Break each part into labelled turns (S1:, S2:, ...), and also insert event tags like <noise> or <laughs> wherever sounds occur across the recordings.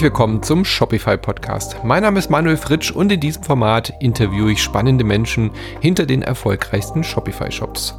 S1: Herzlich willkommen zum Shopify Podcast. Mein Name ist Manuel Fritsch und in diesem Format interviewe ich spannende Menschen hinter den erfolgreichsten Shopify Shops.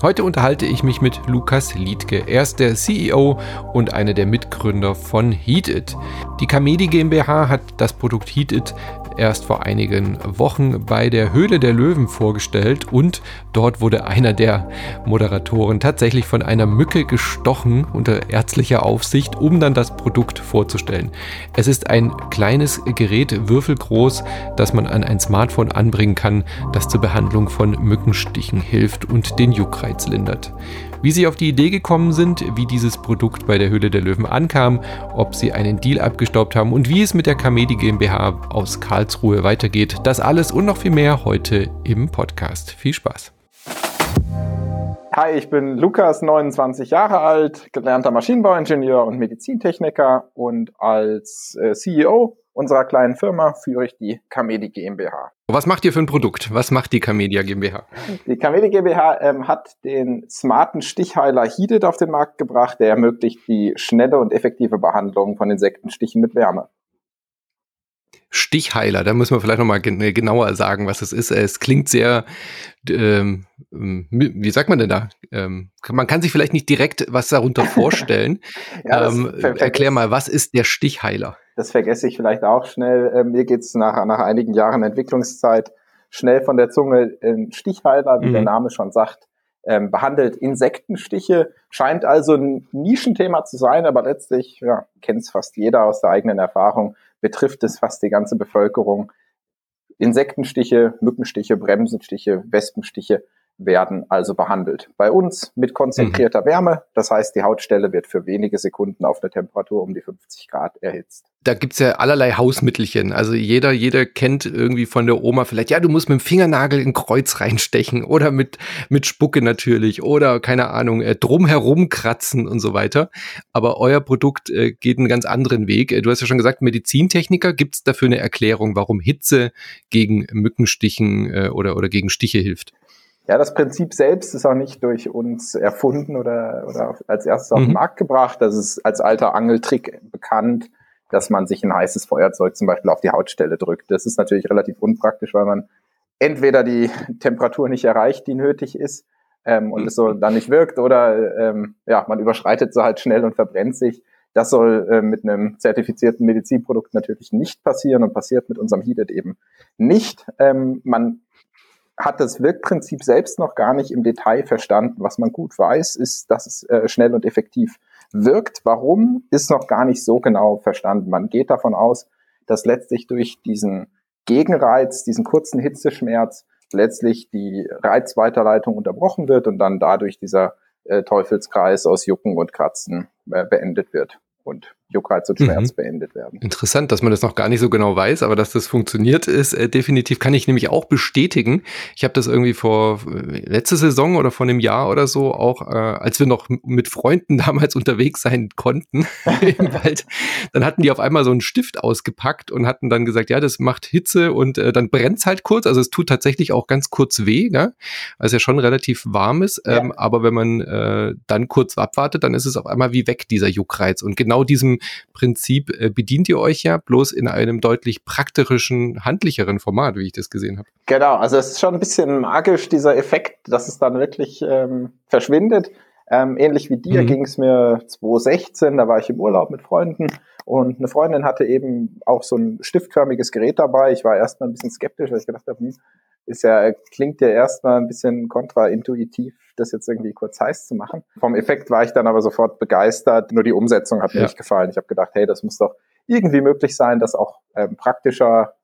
S1: Heute unterhalte ich mich mit Lukas Liedke. Er ist der CEO und einer der Mitgründer von HeatIt. Die Kamedi GmbH hat das Produkt HeatIt erst vor einigen Wochen bei der Höhle der Löwen vorgestellt und dort wurde einer der Moderatoren tatsächlich von einer Mücke gestochen unter ärztlicher Aufsicht, um dann das Produkt vorzustellen. Es ist ein kleines Gerät, würfelgroß, das man an ein Smartphone anbringen kann, das zur Behandlung von Mückenstichen hilft und den Juckreiz lindert. Wie sie auf die Idee gekommen sind, wie dieses Produkt bei der Höhle der Löwen ankam, ob sie einen Deal abgestaubt haben und wie es mit der Kamedi GmbH aus Karlsruhe weitergeht, das alles und noch viel mehr heute im Podcast. Viel Spaß.
S2: Hi, ich bin Lukas, 29 Jahre alt, gelernter Maschinenbauingenieur und Medizintechniker und als äh, CEO unserer kleinen Firma führe ich die Kamedi GmbH.
S1: Was macht ihr für ein Produkt? Was macht die Kamedia GmbH?
S2: Die Kamedi GmbH ähm, hat den smarten Stichheiler Heated auf den Markt gebracht, der ermöglicht die schnelle und effektive Behandlung von Insektenstichen mit Wärme.
S1: Stichheiler, da müssen wir vielleicht nochmal äh, genauer sagen, was es ist. Es klingt sehr, ähm, wie sagt man denn da? Ähm, man kann sich vielleicht nicht direkt was darunter vorstellen. <laughs> ja, ähm, erklär mal, was ist der Stichheiler?
S2: Das vergesse ich vielleicht auch schnell. Äh, mir geht's nach, nach einigen Jahren Entwicklungszeit schnell von der Zunge. Ein Stichheiler, wie mhm. der Name schon sagt, ähm, behandelt Insektenstiche, scheint also ein Nischenthema zu sein, aber letztlich ja, kennt es fast jeder aus der eigenen Erfahrung, betrifft es fast die ganze Bevölkerung. Insektenstiche, Mückenstiche, Bremsenstiche, Wespenstiche werden also behandelt. Bei uns mit konzentrierter mhm. Wärme, das heißt, die Hautstelle wird für wenige Sekunden auf eine Temperatur um die 50 Grad erhitzt.
S1: Da gibt's ja allerlei Hausmittelchen. Also jeder, jeder kennt irgendwie von der Oma vielleicht, ja, du musst mit dem Fingernagel in Kreuz reinstechen oder mit, mit Spucke natürlich oder keine Ahnung, äh, drumherum kratzen und so weiter. Aber euer Produkt äh, geht einen ganz anderen Weg. Äh, du hast ja schon gesagt, Medizintechniker. Gibt's dafür eine Erklärung, warum Hitze gegen Mückenstichen äh, oder, oder gegen Stiche hilft?
S2: Ja, das Prinzip selbst ist auch nicht durch uns erfunden oder, oder als erstes auf den mhm. Markt gebracht. Das ist als alter Angeltrick bekannt, dass man sich ein heißes Feuerzeug zum Beispiel auf die Hautstelle drückt. Das ist natürlich relativ unpraktisch, weil man entweder die Temperatur nicht erreicht, die nötig ist, ähm, und es so dann nicht wirkt, oder ähm, ja, man überschreitet so halt schnell und verbrennt sich. Das soll äh, mit einem zertifizierten Medizinprodukt natürlich nicht passieren und passiert mit unserem Heated eben nicht. Ähm, man hat das Wirkprinzip selbst noch gar nicht im Detail verstanden. Was man gut weiß, ist, dass es äh, schnell und effektiv wirkt. Warum, ist noch gar nicht so genau verstanden. Man geht davon aus, dass letztlich durch diesen Gegenreiz, diesen kurzen Hitzeschmerz, letztlich die Reizweiterleitung unterbrochen wird und dann dadurch dieser äh, Teufelskreis aus Jucken und Kratzen äh, beendet wird und Juckreiz und Schmerz mhm. beendet werden.
S1: Interessant, dass man das noch gar nicht so genau weiß, aber dass das funktioniert ist, äh, definitiv kann ich nämlich auch bestätigen. Ich habe das irgendwie vor äh, letzte Saison oder vor einem Jahr oder so auch, äh, als wir noch mit Freunden <laughs> damals unterwegs sein konnten <laughs> im Wald, dann hatten die auf einmal so einen Stift ausgepackt und hatten dann gesagt, ja, das macht Hitze und äh, dann brennt's halt kurz. Also es tut tatsächlich auch ganz kurz weh, ne? weil es ja schon relativ warm ist. Ähm, ja. Aber wenn man äh, dann kurz abwartet, dann ist es auf einmal wie weg, dieser Juckreiz. Und genau diesem Prinzip äh, bedient ihr euch ja bloß in einem deutlich praktischeren, handlicheren Format, wie ich das gesehen habe.
S2: Genau, also es ist schon ein bisschen magisch, dieser Effekt, dass es dann wirklich ähm, verschwindet. Ähm, ähnlich wie dir mhm. ging es mir 2016, da war ich im Urlaub mit Freunden und eine Freundin hatte eben auch so ein stiftförmiges Gerät dabei. Ich war erstmal ein bisschen skeptisch, weil ich gedacht habe, hm, ist ja, klingt ja erstmal ein bisschen kontraintuitiv, das jetzt irgendwie kurz heiß zu machen. Vom Effekt war ich dann aber sofort begeistert. Nur die Umsetzung hat mir nicht gefallen. Ich habe gedacht, hey, das muss doch irgendwie möglich sein, das auch ähm, praktischer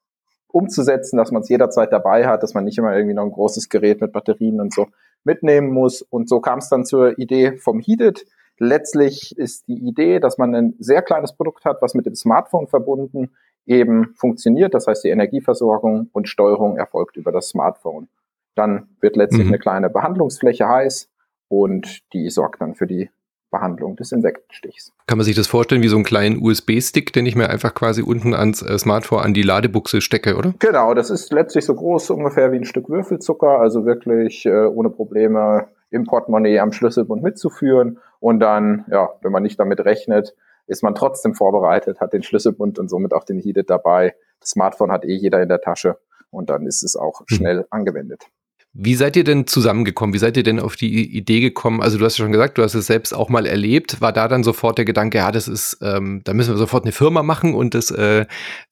S2: umzusetzen, dass man es jederzeit dabei hat, dass man nicht immer irgendwie noch ein großes Gerät mit Batterien und so mitnehmen muss. Und so kam es dann zur Idee vom Heated. Letztlich ist die Idee, dass man ein sehr kleines Produkt hat, was mit dem Smartphone verbunden eben funktioniert. Das heißt, die Energieversorgung und Steuerung erfolgt über das Smartphone. Dann wird letztlich mhm. eine kleine Behandlungsfläche heiß und die sorgt dann für die Behandlung des Insektenstichs.
S1: Kann man sich das vorstellen wie so einen kleinen USB-Stick, den ich mir einfach quasi unten ans äh, Smartphone an die Ladebuchse stecke, oder?
S2: Genau, das ist letztlich so groß ungefähr wie ein Stück Würfelzucker, also wirklich äh, ohne Probleme im Portemonnaie am Schlüsselbund mitzuführen und dann, ja, wenn man nicht damit rechnet, ist man trotzdem vorbereitet, hat den Schlüsselbund und somit auch den Heated dabei. Das Smartphone hat eh jeder in der Tasche und dann ist es auch mhm. schnell angewendet.
S1: Wie seid ihr denn zusammengekommen? Wie seid ihr denn auf die Idee gekommen? Also du hast ja schon gesagt, du hast es selbst auch mal erlebt. War da dann sofort der Gedanke, ja, das ist, ähm, da müssen wir sofort eine Firma machen und das äh,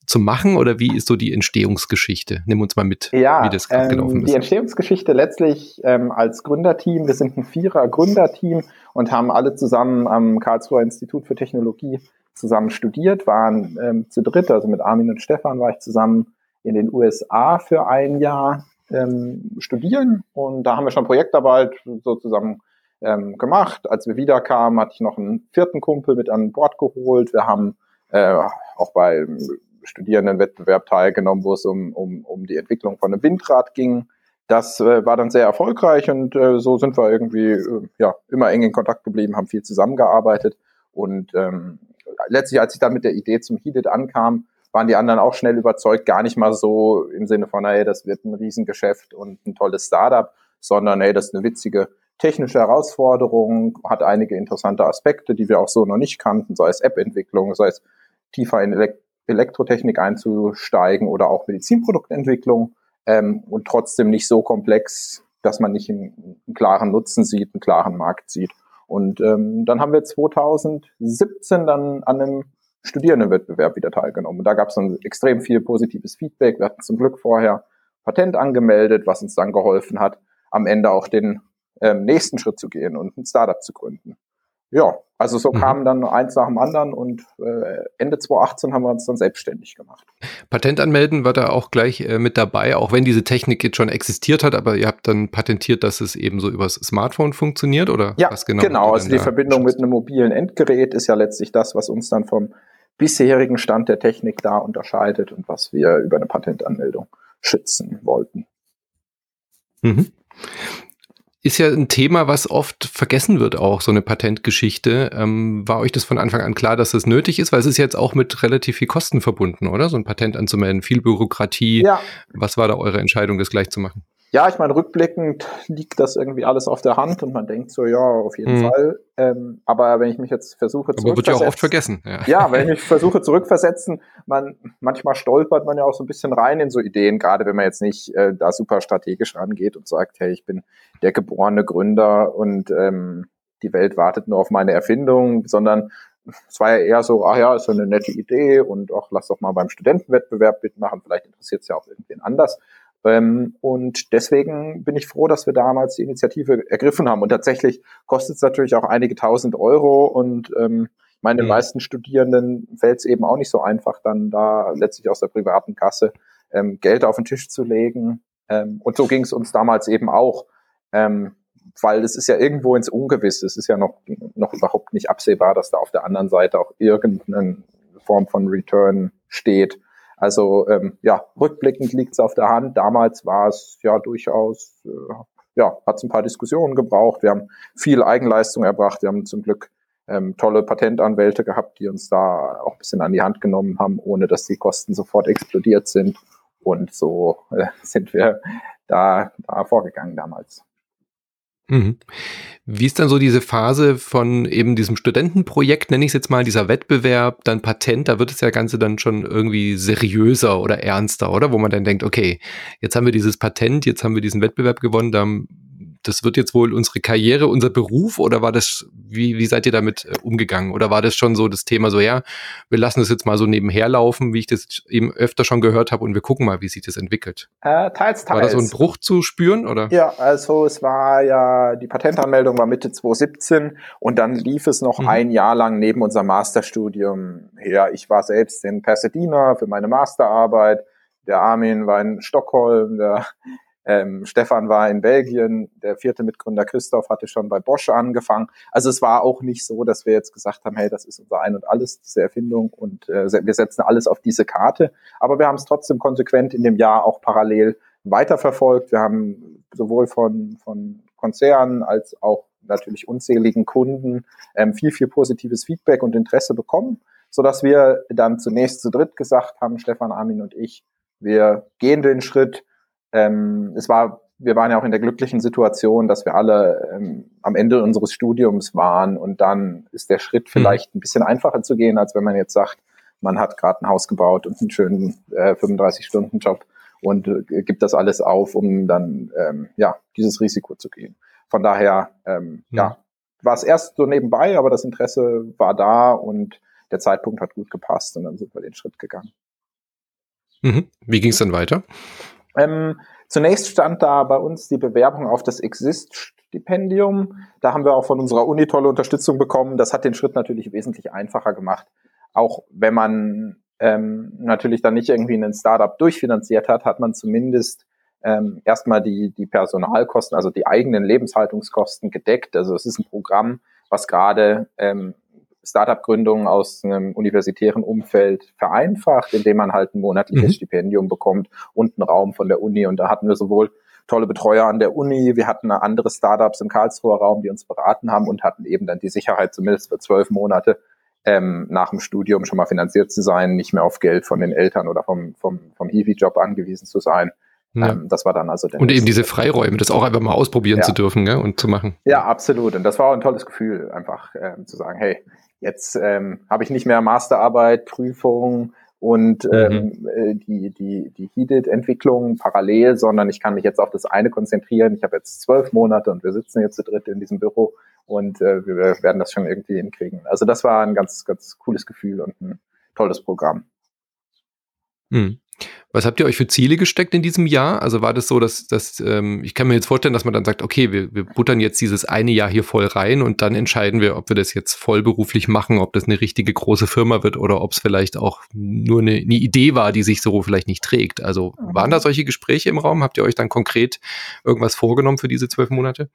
S1: zu machen? Oder wie ist so die Entstehungsgeschichte? Nimm uns mal mit,
S2: ja, wie das ähm, gelaufen ist. Die Entstehungsgeschichte letztlich ähm, als Gründerteam. Wir sind ein Vierer-Gründerteam und haben alle zusammen am Karlsruher Institut für Technologie zusammen studiert, waren ähm, zu dritt, also mit Armin und Stefan war ich zusammen in den USA für ein Jahr ähm, studieren und da haben wir schon Projektarbeit so zusammen ähm, gemacht. Als wir wiederkamen, hatte ich noch einen vierten Kumpel mit an Bord geholt. Wir haben äh, auch bei Studierendenwettbewerb teilgenommen, wo es um, um, um die Entwicklung von einem Windrad ging. Das äh, war dann sehr erfolgreich und äh, so sind wir irgendwie äh, ja immer eng in Kontakt geblieben, haben viel zusammengearbeitet und ähm, letztlich, als ich dann mit der Idee zum Heated ankam, waren die anderen auch schnell überzeugt, gar nicht mal so im Sinne von, hey, das wird ein Riesengeschäft und ein tolles Startup, sondern hey, das ist eine witzige technische Herausforderung, hat einige interessante Aspekte, die wir auch so noch nicht kannten, sei es App-Entwicklung, sei es tiefer in Elekt Elektrotechnik einzusteigen oder auch Medizinproduktentwicklung ähm, und trotzdem nicht so komplex, dass man nicht einen, einen klaren Nutzen sieht, einen klaren Markt sieht. Und ähm, dann haben wir 2017 dann an einem Studierendenwettbewerb wieder teilgenommen. Und da gab es dann extrem viel positives Feedback. Wir hatten zum Glück vorher Patent angemeldet, was uns dann geholfen hat, am Ende auch den ähm, nächsten Schritt zu gehen und ein Startup zu gründen. Ja, also so mhm. kam dann eins nach dem anderen und äh, Ende 2018 haben wir uns dann selbstständig gemacht.
S1: Patent anmelden war da auch gleich äh, mit dabei, auch wenn diese Technik jetzt schon existiert hat, aber ihr habt dann patentiert, dass es eben so übers Smartphone funktioniert oder
S2: ja, was genau? Genau, also die Verbindung schützt? mit einem mobilen Endgerät ist ja letztlich das, was uns dann vom bisherigen Stand der Technik da unterscheidet und was wir über eine Patentanmeldung schützen wollten.
S1: Mhm. Ist ja ein Thema, was oft vergessen wird, auch so eine Patentgeschichte. Ähm, war euch das von Anfang an klar, dass das nötig ist? Weil es ist jetzt auch mit relativ viel Kosten verbunden, oder? So ein Patent anzumelden, viel Bürokratie. Ja. Was war da eure Entscheidung, das gleich zu machen?
S2: Ja, ich meine, rückblickend liegt das irgendwie alles auf der Hand und man denkt so, ja, auf jeden mhm. Fall. Ähm, aber wenn ich mich jetzt versuche
S1: zurückzusetzen. Aber wird ja auch oft vergessen.
S2: Ja. ja, wenn ich mich versuche zurückversetzen, man, manchmal stolpert man ja auch so ein bisschen rein in so Ideen, gerade wenn man jetzt nicht äh, da super strategisch rangeht und sagt, hey, ich bin der geborene Gründer und ähm, die Welt wartet nur auf meine Erfindung, sondern es war ja eher so, ah ja, ist so eine nette Idee und auch lass doch mal beim Studentenwettbewerb mitmachen, vielleicht interessiert es ja auch irgendwen anders. Ähm, und deswegen bin ich froh, dass wir damals die Initiative ergriffen haben. Und tatsächlich kostet es natürlich auch einige tausend Euro und ähm, meine mhm. meisten Studierenden fällt es eben auch nicht so einfach, dann da letztlich aus der privaten Kasse ähm, Geld auf den Tisch zu legen. Ähm, und so ging es uns damals eben auch, ähm, weil es ist ja irgendwo ins Ungewisse. Es ist ja noch, noch überhaupt nicht absehbar, dass da auf der anderen Seite auch irgendeine Form von Return steht. Also ähm, ja, rückblickend liegt es auf der Hand. Damals war es ja durchaus, äh, ja, hat es ein paar Diskussionen gebraucht. Wir haben viel Eigenleistung erbracht. Wir haben zum Glück ähm, tolle Patentanwälte gehabt, die uns da auch ein bisschen an die Hand genommen haben, ohne dass die Kosten sofort explodiert sind. Und so äh, <laughs> sind wir da, da vorgegangen damals.
S1: Mhm. Wie ist dann so diese Phase von eben diesem Studentenprojekt, nenne ich es jetzt mal, dieser Wettbewerb, dann Patent, da wird das ja Ganze dann schon irgendwie seriöser oder ernster, oder? Wo man dann denkt, okay, jetzt haben wir dieses Patent, jetzt haben wir diesen Wettbewerb gewonnen, da das wird jetzt wohl unsere Karriere, unser Beruf oder war das, wie, wie seid ihr damit äh, umgegangen? Oder war das schon so das Thema so, ja, wir lassen das jetzt mal so nebenher laufen, wie ich das eben öfter schon gehört habe und wir gucken mal, wie sich das entwickelt?
S2: Äh, teils, teils.
S1: War da so ein Bruch zu spüren oder?
S2: Ja, also es war ja, die Patentanmeldung war Mitte 2017 und dann lief es noch mhm. ein Jahr lang neben unserem Masterstudium her. Ich war selbst in Pasadena für meine Masterarbeit. Der Armin war in Stockholm, der ähm, Stefan war in Belgien, der vierte Mitgründer Christoph hatte schon bei Bosch angefangen. Also es war auch nicht so, dass wir jetzt gesagt haben, hey, das ist unser Ein und Alles, diese Erfindung und äh, wir setzen alles auf diese Karte. Aber wir haben es trotzdem konsequent in dem Jahr auch parallel weiterverfolgt. Wir haben sowohl von, von Konzernen als auch natürlich unzähligen Kunden ähm, viel, viel positives Feedback und Interesse bekommen, sodass wir dann zunächst zu dritt gesagt haben, Stefan, Armin und ich, wir gehen den Schritt, ähm, es war wir waren ja auch in der glücklichen Situation, dass wir alle ähm, am Ende unseres Studiums waren und dann ist der Schritt mhm. vielleicht ein bisschen einfacher zu gehen, als wenn man jetzt sagt, man hat gerade ein Haus gebaut und einen schönen äh, 35-Stunden-Job und äh, gibt das alles auf, um dann ähm, ja dieses Risiko zu gehen. Von daher ähm, mhm. ja war es erst so nebenbei, aber das Interesse war da und der Zeitpunkt hat gut gepasst und dann sind wir den Schritt gegangen.
S1: Mhm. Wie ging es dann weiter?
S2: Ähm, zunächst stand da bei uns die Bewerbung auf das Exist-Stipendium. Da haben wir auch von unserer Uni tolle Unterstützung bekommen. Das hat den Schritt natürlich wesentlich einfacher gemacht. Auch wenn man ähm, natürlich dann nicht irgendwie einen Startup durchfinanziert hat, hat man zumindest ähm, erstmal die, die Personalkosten, also die eigenen Lebenshaltungskosten gedeckt. Also es ist ein Programm, was gerade ähm, Startup-Gründungen aus einem universitären Umfeld vereinfacht, indem man halt ein monatliches mhm. Stipendium bekommt und einen Raum von der Uni. Und da hatten wir sowohl tolle Betreuer an der Uni, wir hatten andere Startups im Karlsruher Raum, die uns beraten haben und hatten eben dann die Sicherheit, zumindest für zwölf Monate ähm, nach dem Studium schon mal finanziert zu sein, nicht mehr auf Geld von den Eltern oder vom, vom, vom Hiwi-Job angewiesen zu sein. Ja. Ähm, das war dann also
S1: der Und eben diese Freiräume, das auch einfach mal ausprobieren ja. zu dürfen gell? und zu machen.
S2: Ja, absolut. Und das war auch ein tolles Gefühl, einfach ähm, zu sagen, hey, Jetzt ähm, habe ich nicht mehr Masterarbeit, Prüfung und mhm. ähm, äh, die, die, die Heated-Entwicklung parallel, sondern ich kann mich jetzt auf das eine konzentrieren. Ich habe jetzt zwölf Monate und wir sitzen jetzt zu dritt in diesem Büro und äh, wir werden das schon irgendwie hinkriegen. Also das war ein ganz, ganz cooles Gefühl und ein tolles Programm.
S1: Mhm. Was habt ihr euch für Ziele gesteckt in diesem Jahr? Also war das so, dass, dass ähm, ich kann mir jetzt vorstellen, dass man dann sagt, okay, wir, wir buttern jetzt dieses eine Jahr hier voll rein und dann entscheiden wir, ob wir das jetzt vollberuflich machen, ob das eine richtige große Firma wird oder ob es vielleicht auch nur eine, eine Idee war, die sich so vielleicht nicht trägt. Also waren da solche Gespräche im Raum? Habt ihr euch dann konkret irgendwas vorgenommen für diese zwölf Monate?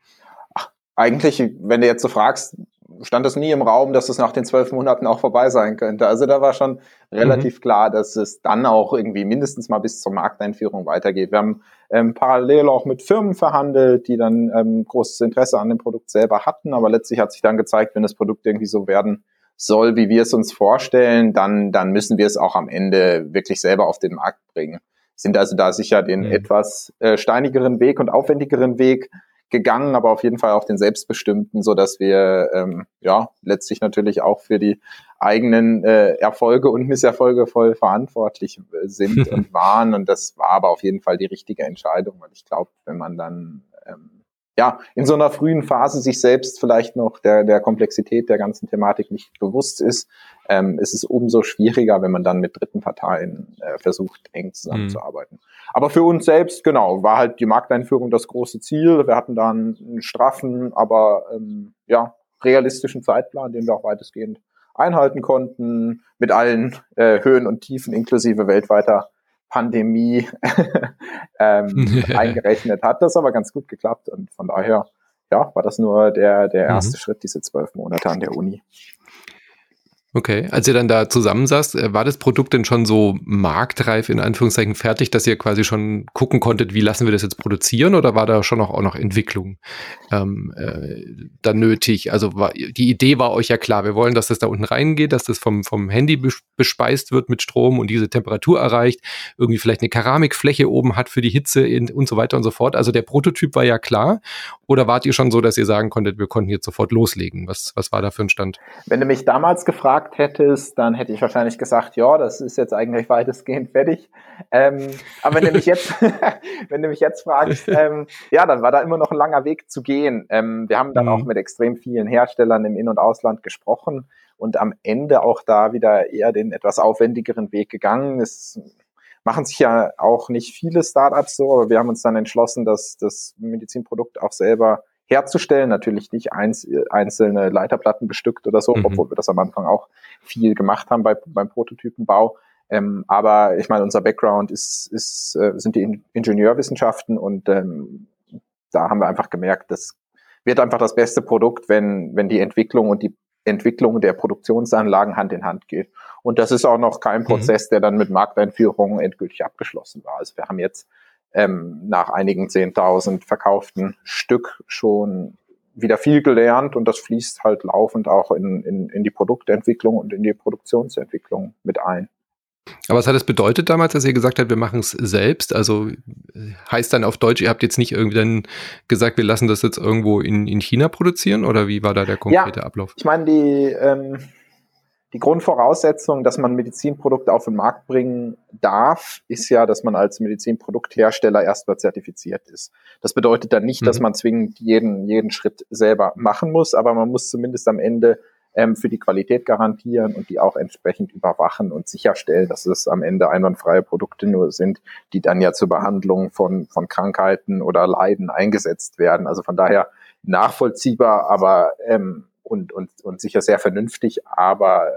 S2: Ach, eigentlich, wenn du jetzt so fragst, stand es nie im Raum, dass es nach den zwölf Monaten auch vorbei sein könnte. Also da war schon relativ mhm. klar, dass es dann auch irgendwie mindestens mal bis zur Markteinführung weitergeht. Wir haben ähm, parallel auch mit Firmen verhandelt, die dann ähm, großes Interesse an dem Produkt selber hatten, aber letztlich hat sich dann gezeigt, wenn das Produkt irgendwie so werden soll, wie wir es uns vorstellen, dann, dann müssen wir es auch am Ende wirklich selber auf den Markt bringen. Sind also da sicher den mhm. etwas äh, steinigeren Weg und aufwendigeren Weg gegangen, aber auf jeden Fall auch den selbstbestimmten, so dass wir ähm, ja letztlich natürlich auch für die eigenen äh, Erfolge und Misserfolge voll verantwortlich äh, sind <laughs> und waren. Und das war aber auf jeden Fall die richtige Entscheidung, weil ich glaube, wenn man dann ähm, ja, in so einer frühen Phase sich selbst vielleicht noch der, der Komplexität der ganzen Thematik nicht bewusst ist, ähm, ist es umso schwieriger, wenn man dann mit dritten Parteien äh, versucht, eng zusammenzuarbeiten. Mhm. Aber für uns selbst, genau, war halt die Markteinführung das große Ziel. Wir hatten dann einen straffen, aber ähm, ja, realistischen Zeitplan, den wir auch weitestgehend einhalten konnten, mit allen äh, Höhen und Tiefen inklusive weltweiter Pandemie <laughs> ähm, <laughs> eingerechnet hat. Das aber ganz gut geklappt und von daher ja, war das nur der, der mhm. erste mhm. Schritt, diese zwölf Monate an der Uni.
S1: Okay, als ihr dann da zusammensaßt, äh, war das Produkt denn schon so marktreif in Anführungszeichen fertig, dass ihr quasi schon gucken konntet, wie lassen wir das jetzt produzieren oder war da schon auch, auch noch Entwicklung ähm, äh, da nötig? Also war, die Idee war euch ja klar, wir wollen, dass das da unten reingeht, dass das vom, vom Handy bespeist wird mit Strom und diese Temperatur erreicht, irgendwie vielleicht eine Keramikfläche oben hat für die Hitze in, und so weiter und so fort. Also der Prototyp war ja klar oder wart ihr schon so, dass ihr sagen konntet, wir konnten jetzt sofort loslegen? Was, was war da für ein Stand?
S2: Wenn du mich damals gefragt gefragt hättest, dann hätte ich wahrscheinlich gesagt, ja, das ist jetzt eigentlich weitestgehend fertig. Ähm, aber wenn du mich jetzt, <laughs> <laughs> wenn du mich jetzt fragst, ähm, ja, dann war da immer noch ein langer Weg zu gehen. Ähm, wir haben dann mhm. auch mit extrem vielen Herstellern im In- und Ausland gesprochen und am Ende auch da wieder eher den etwas aufwendigeren Weg gegangen. Es machen sich ja auch nicht viele Startups so, aber wir haben uns dann entschlossen, dass das Medizinprodukt auch selber herzustellen. Natürlich nicht eins, einzelne Leiterplatten bestückt oder so, mhm. obwohl wir das am Anfang auch viel gemacht haben bei, beim Prototypenbau. Ähm, aber ich meine, unser Background ist, ist, äh, sind die Ingenieurwissenschaften und ähm, da haben wir einfach gemerkt, das wird einfach das beste Produkt, wenn, wenn die Entwicklung und die Entwicklung der Produktionsanlagen Hand in Hand geht. Und das ist auch noch kein mhm. Prozess, der dann mit Markteinführung endgültig abgeschlossen war. Also wir haben jetzt ähm, nach einigen 10.000 verkauften Stück schon wieder viel gelernt und das fließt halt laufend auch in, in, in die Produktentwicklung und in die Produktionsentwicklung mit ein.
S1: Aber was hat das bedeutet damals, dass ihr gesagt habt, wir machen es selbst? Also heißt dann auf Deutsch, ihr habt jetzt nicht irgendwie dann gesagt, wir lassen das jetzt irgendwo in, in China produzieren oder wie war da der konkrete
S2: ja,
S1: Ablauf?
S2: Ich meine, die, ähm, die Grundvoraussetzung, dass man Medizinprodukte auf den Markt bringen darf, ist ja, dass man als Medizinprodukthersteller erstmal zertifiziert ist. Das bedeutet dann nicht, mhm. dass man zwingend jeden, jeden Schritt selber machen muss, aber man muss zumindest am Ende ähm, für die Qualität garantieren und die auch entsprechend überwachen und sicherstellen, dass es am Ende einwandfreie Produkte nur sind, die dann ja zur Behandlung von, von Krankheiten oder Leiden eingesetzt werden. Also von daher nachvollziehbar, aber ähm, und, und, und sicher sehr vernünftig, aber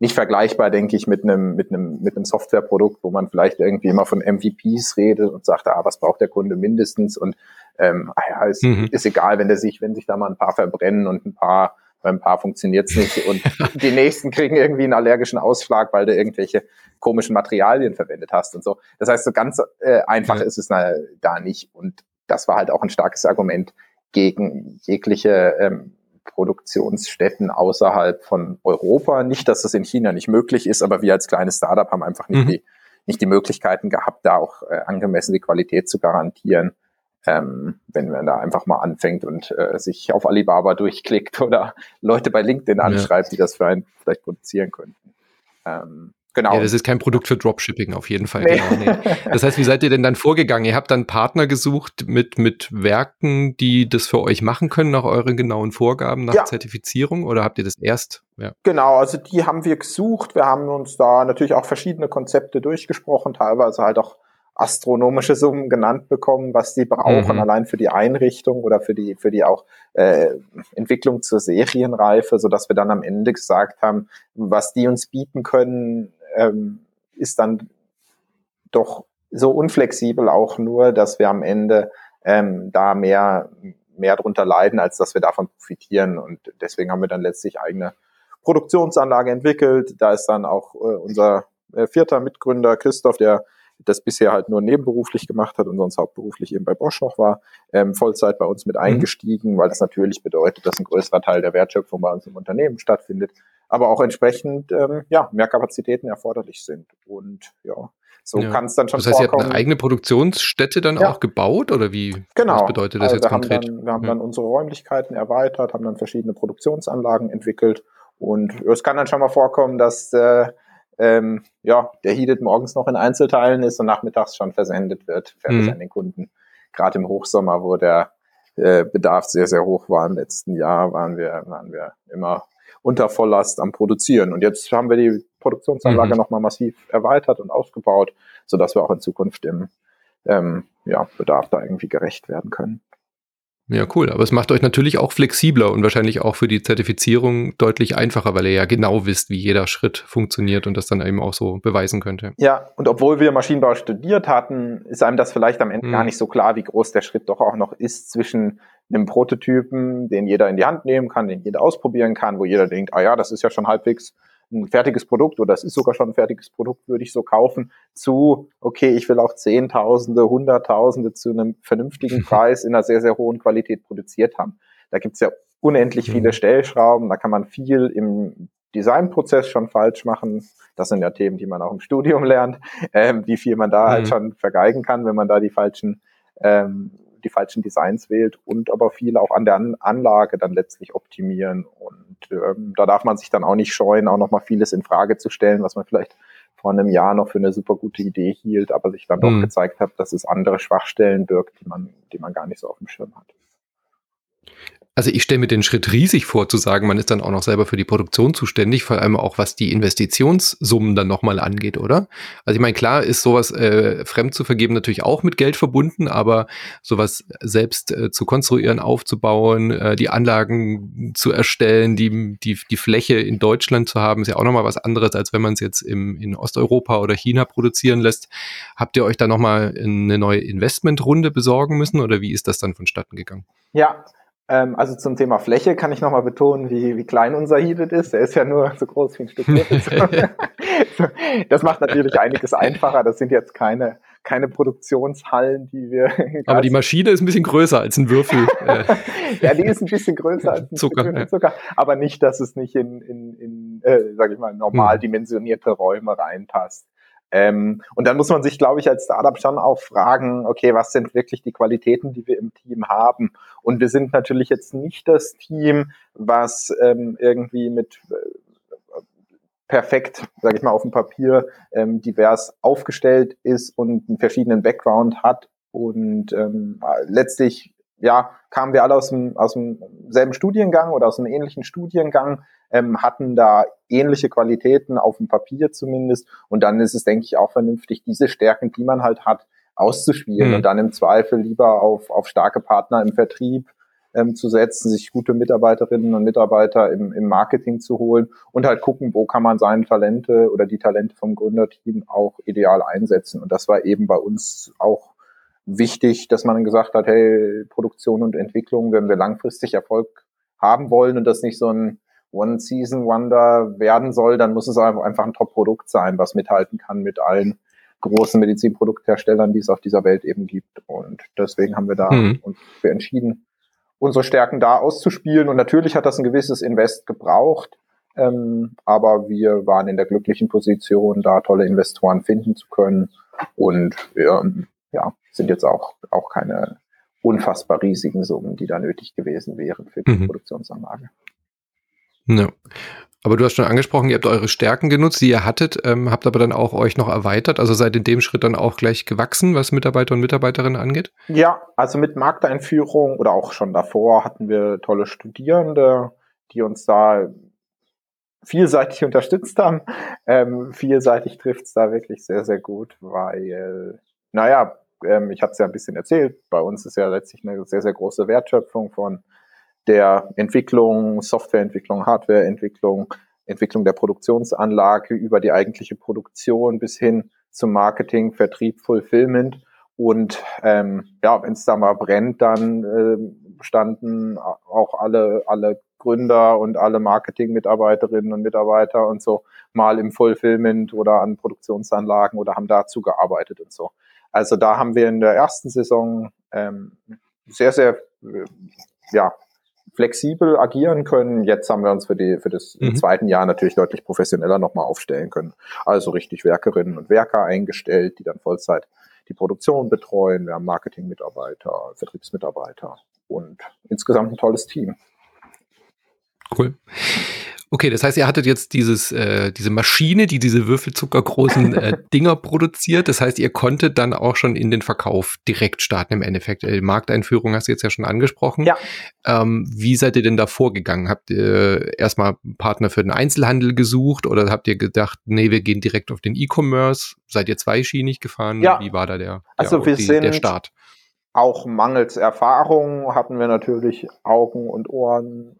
S2: nicht vergleichbar, denke ich, mit einem, mit einem, mit einem Softwareprodukt, wo man vielleicht irgendwie immer von MVPs redet und sagt, ah, was braucht der Kunde mindestens und ähm, ah ja, ist, mhm. ist egal, wenn der sich, wenn sich da mal ein paar verbrennen und ein paar beim Paar funktioniert's nicht und <laughs> die nächsten kriegen irgendwie einen allergischen Ausschlag, weil du irgendwelche komischen Materialien verwendet hast und so. Das heißt, so ganz äh, einfach ja. ist es na, da nicht. Und das war halt auch ein starkes Argument gegen jegliche ähm, Produktionsstätten außerhalb von Europa. Nicht, dass das in China nicht möglich ist, aber wir als kleines Startup haben einfach nicht, mhm. die, nicht die Möglichkeiten gehabt, da auch äh, angemessen die Qualität zu garantieren ähm, wenn man da einfach mal anfängt und äh, sich auf Alibaba durchklickt <laughs> oder Leute bei LinkedIn anschreibt, ja. die das für einen vielleicht produzieren könnten.
S1: Ähm, Genau. Ja, das ist kein Produkt für Dropshipping auf jeden Fall. Nee. Genau, nee. Das heißt, wie seid ihr denn dann vorgegangen? Ihr habt dann Partner gesucht mit, mit Werken, die das für euch machen können nach euren genauen Vorgaben, nach ja. Zertifizierung oder habt ihr das erst?
S2: Ja. Genau, also die haben wir gesucht. Wir haben uns da natürlich auch verschiedene Konzepte durchgesprochen, teilweise halt auch astronomische Summen genannt bekommen, was die brauchen, mhm. allein für die Einrichtung oder für die, für die auch äh, Entwicklung zur Serienreife, so dass wir dann am Ende gesagt haben, was die uns bieten können, ähm, ist dann doch so unflexibel auch nur, dass wir am Ende ähm, da mehr, mehr drunter leiden, als dass wir davon profitieren. Und deswegen haben wir dann letztlich eigene Produktionsanlage entwickelt. Da ist dann auch äh, unser äh, vierter Mitgründer Christoph, der das bisher halt nur nebenberuflich gemacht hat und sonst hauptberuflich eben bei Bosch noch war, ähm, Vollzeit bei uns mit mhm. eingestiegen, weil das natürlich bedeutet, dass ein größerer Teil der Wertschöpfung bei uns im Unternehmen stattfindet, aber auch entsprechend ähm, ja, mehr Kapazitäten erforderlich sind. Und ja, so ja. kann es dann schon
S1: Das heißt, vorkommen. ihr habt eine eigene Produktionsstätte dann ja. auch gebaut oder wie?
S2: Genau.
S1: Was bedeutet das also jetzt konkret?
S2: Haben dann, wir haben ja. dann unsere Räumlichkeiten erweitert, haben dann verschiedene Produktionsanlagen entwickelt und es kann dann schon mal vorkommen, dass äh, ähm, ja, der Heated morgens noch in Einzelteilen ist und nachmittags schon versendet wird, fertig mhm. an den Kunden. Gerade im Hochsommer, wo der äh, Bedarf sehr, sehr hoch war im letzten Jahr, waren wir, waren wir immer unter Volllast am Produzieren. Und jetzt haben wir die Produktionsanlage mhm. nochmal massiv erweitert und ausgebaut, sodass wir auch in Zukunft dem ähm, ja, Bedarf da irgendwie gerecht werden können.
S1: Ja, cool. Aber es macht euch natürlich auch flexibler und wahrscheinlich auch für die Zertifizierung deutlich einfacher, weil ihr ja genau wisst, wie jeder Schritt funktioniert und das dann eben auch so beweisen könnte.
S2: Ja, und obwohl wir Maschinenbau studiert hatten, ist einem das vielleicht am Ende hm. gar nicht so klar, wie groß der Schritt doch auch noch ist zwischen einem Prototypen, den jeder in die Hand nehmen kann, den jeder ausprobieren kann, wo jeder denkt, ah ja, das ist ja schon halbwegs ein fertiges Produkt oder es ist sogar schon ein fertiges Produkt, würde ich so kaufen, zu, okay, ich will auch Zehntausende, Hunderttausende zu einem vernünftigen <laughs> Preis in einer sehr, sehr hohen Qualität produziert haben. Da gibt's ja unendlich viele mhm. Stellschrauben, da kann man viel im Designprozess schon falsch machen. Das sind ja Themen, die man auch im Studium lernt, ähm, wie viel man da halt mhm. halt schon vergeigen kann, wenn man da die falschen ähm, die falschen Designs wählt und aber viel auch an der Anlage dann letztlich optimieren. Und ähm, da darf man sich dann auch nicht scheuen, auch nochmal vieles in Frage zu stellen, was man vielleicht vor einem Jahr noch für eine super gute Idee hielt, aber sich dann doch mhm. gezeigt hat, dass es andere Schwachstellen birgt, die man, die man gar nicht so auf dem Schirm hat.
S1: Also ich stelle mir den Schritt riesig vor, zu sagen, man ist dann auch noch selber für die Produktion zuständig, vor allem auch was die Investitionssummen dann nochmal angeht, oder? Also ich meine, klar ist sowas äh, fremd zu vergeben natürlich auch mit Geld verbunden, aber sowas selbst äh, zu konstruieren, aufzubauen, äh, die Anlagen zu erstellen, die, die, die Fläche in Deutschland zu haben, ist ja auch nochmal was anderes, als wenn man es jetzt im, in Osteuropa oder China produzieren lässt. Habt ihr euch da nochmal eine neue Investmentrunde besorgen müssen oder wie ist das dann vonstatten gegangen?
S2: Ja, ähm, also zum Thema Fläche kann ich nochmal betonen, wie, wie klein unser Heated ist. Er ist ja nur so groß wie ein Stück <laughs> Das macht natürlich einiges einfacher. Das sind jetzt keine, keine Produktionshallen, die wir. <laughs>
S1: Aber die Maschine ist ein bisschen größer als ein Würfel. <laughs>
S2: ja, die ist ein bisschen größer als ein Zucker, Stück. Zucker. Aber nicht, dass es nicht in, in, in äh, sage ich mal, normal mhm. dimensionierte Räume reinpasst. Ähm, und dann muss man sich, glaube ich, als Startup schon auch fragen, okay, was sind wirklich die Qualitäten, die wir im Team haben? Und wir sind natürlich jetzt nicht das Team, was ähm, irgendwie mit äh, perfekt, sage ich mal, auf dem Papier ähm, divers aufgestellt ist und einen verschiedenen Background hat und ähm, letztlich ja, kamen wir alle aus dem, aus dem selben Studiengang oder aus einem ähnlichen Studiengang, ähm, hatten da ähnliche Qualitäten auf dem Papier zumindest. Und dann ist es, denke ich, auch vernünftig, diese Stärken, die man halt hat, auszuspielen mhm. und dann im Zweifel lieber auf, auf starke Partner im Vertrieb ähm, zu setzen, sich gute Mitarbeiterinnen und Mitarbeiter im, im Marketing zu holen und halt gucken, wo kann man seine Talente oder die Talente vom Gründerteam auch ideal einsetzen. Und das war eben bei uns auch wichtig, dass man gesagt hat, hey, Produktion und Entwicklung, wenn wir langfristig Erfolg haben wollen und das nicht so ein One-Season-Wonder werden soll, dann muss es einfach ein Top-Produkt sein, was mithalten kann mit allen großen Medizinproduktherstellern, die es auf dieser Welt eben gibt. Und deswegen haben wir da mhm. uns für entschieden, unsere Stärken da auszuspielen. Und natürlich hat das ein gewisses Invest gebraucht. Ähm, aber wir waren in der glücklichen Position, da tolle Investoren finden zu können. Und wir ja, sind jetzt auch, auch keine unfassbar riesigen Summen, die da nötig gewesen wären für die mhm. Produktionsanlage.
S1: Ja. Aber du hast schon angesprochen, ihr habt eure Stärken genutzt, die ihr hattet, ähm, habt aber dann auch euch noch erweitert, also seid in dem Schritt dann auch gleich gewachsen, was Mitarbeiter und Mitarbeiterinnen angeht?
S2: Ja, also mit Markteinführung oder auch schon davor hatten wir tolle Studierende, die uns da vielseitig <laughs> unterstützt haben. Ähm, vielseitig trifft's da wirklich sehr, sehr gut, weil, naja, ähm, ich hatte es ja ein bisschen erzählt, bei uns ist ja letztlich eine sehr, sehr große Wertschöpfung von der Entwicklung, Softwareentwicklung, Hardwareentwicklung, Entwicklung der Produktionsanlage über die eigentliche Produktion bis hin zum Marketing, Vertrieb, Fulfillment. Und ähm, ja, wenn es da mal brennt, dann äh, standen auch alle, alle Gründer und alle Marketing-Mitarbeiterinnen und Mitarbeiter und so mal im Fulfillment oder an Produktionsanlagen oder haben dazu gearbeitet und so. Also da haben wir in der ersten Saison ähm, sehr, sehr äh, ja, flexibel agieren können. Jetzt haben wir uns für, die, für das mhm. zweiten Jahr natürlich deutlich professioneller nochmal aufstellen können. Also richtig Werkerinnen und Werker eingestellt, die dann Vollzeit die Produktion betreuen. Wir haben Marketing-Mitarbeiter, Vertriebsmitarbeiter und insgesamt ein tolles Team.
S1: Cool. Okay, das heißt, ihr hattet jetzt dieses, äh, diese Maschine, die diese würfelzuckergroßen äh, <laughs> Dinger produziert. Das heißt, ihr konntet dann auch schon in den Verkauf direkt starten im Endeffekt. Die Markteinführung hast du jetzt ja schon angesprochen. Ja. Ähm, wie seid ihr denn da vorgegangen? Habt ihr erstmal Partner für den Einzelhandel gesucht oder habt ihr gedacht, nee, wir gehen direkt auf den E-Commerce? Seid ihr zweischienig gefahren? Ja. Wie war da der,
S2: also der, wir die, sind der Start? Auch mangels Erfahrung hatten wir natürlich Augen und Ohren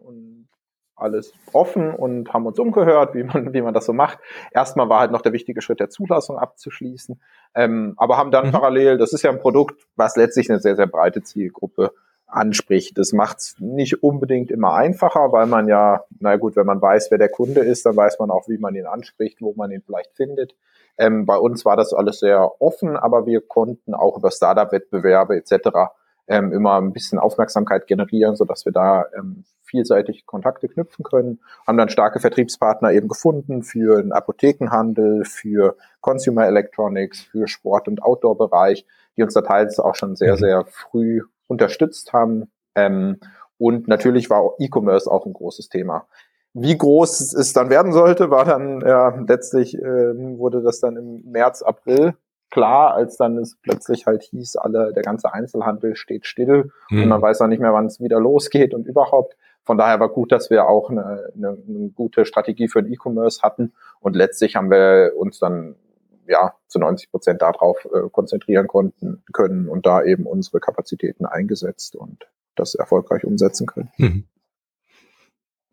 S2: alles offen und haben uns umgehört, wie man, wie man das so macht. Erstmal war halt noch der wichtige Schritt der Zulassung abzuschließen, ähm, aber haben dann mhm. parallel, das ist ja ein Produkt, was letztlich eine sehr, sehr breite Zielgruppe anspricht. Das macht es nicht unbedingt immer einfacher, weil man ja, na gut, wenn man weiß, wer der Kunde ist, dann weiß man auch, wie man ihn anspricht, wo man ihn vielleicht findet. Ähm, bei uns war das alles sehr offen, aber wir konnten auch über Startup-Wettbewerbe etc. Ähm, immer ein bisschen Aufmerksamkeit generieren, so dass wir da ähm, vielseitig Kontakte knüpfen können, haben dann starke Vertriebspartner eben gefunden für den Apothekenhandel, für Consumer Electronics, für Sport- und Outdoor-Bereich, die uns da teils auch schon sehr, mhm. sehr früh unterstützt haben. Ähm, und natürlich war E-Commerce auch ein großes Thema. Wie groß es dann werden sollte, war dann ja letztlich äh, wurde das dann im März, April klar, als dann es plötzlich halt hieß, alle der ganze Einzelhandel steht still mhm. und man weiß auch nicht mehr, wann es wieder losgeht und überhaupt. Von daher war gut, dass wir auch eine, eine, eine gute Strategie für den E-Commerce hatten und letztlich haben wir uns dann ja zu 90 Prozent darauf äh, konzentrieren konnten können und da eben unsere Kapazitäten eingesetzt und das erfolgreich umsetzen können. Mhm.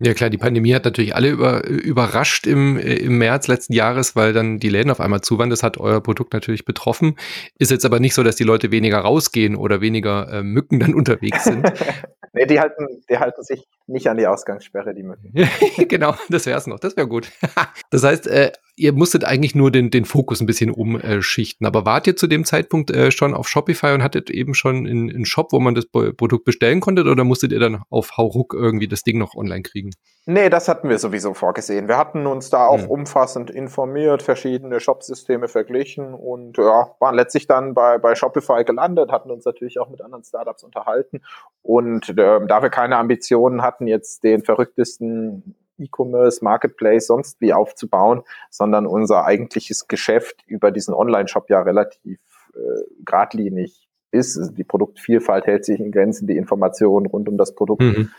S1: Ja klar, die Pandemie hat natürlich alle über, überrascht im, äh, im März letzten Jahres, weil dann die Läden auf einmal zu waren. Das hat euer Produkt natürlich betroffen. Ist jetzt aber nicht so, dass die Leute weniger rausgehen oder weniger äh, Mücken dann <laughs> unterwegs sind. <laughs>
S2: nee, die halten, die halten sich nicht an die Ausgangssperre, die Mücken. <laughs>
S1: genau, das wäre es noch. Das wäre gut. das heißt, äh, ihr musstet eigentlich nur den, den Fokus ein bisschen umschichten. Aber wart ihr zu dem Zeitpunkt äh, schon auf Shopify und hattet eben schon einen Shop, wo man das Produkt bestellen konnte oder musstet ihr dann auf Hauruck irgendwie das Ding noch online kriegen? Vorgesehen?
S2: Nee, das hatten wir sowieso vorgesehen. Wir hatten uns da auch hm. umfassend informiert, verschiedene Shop-Systeme verglichen und ja, waren letztlich dann bei, bei Shopify gelandet, hatten uns natürlich auch mit anderen Startups unterhalten. Und äh, da wir keine Ambitionen hatten, jetzt den verrücktesten E-Commerce, Marketplace, sonst wie aufzubauen, sondern unser eigentliches Geschäft über diesen Online-Shop ja relativ äh, geradlinig ist. Also die Produktvielfalt hält sich in Grenzen, die Informationen rund um das Produkt, mhm.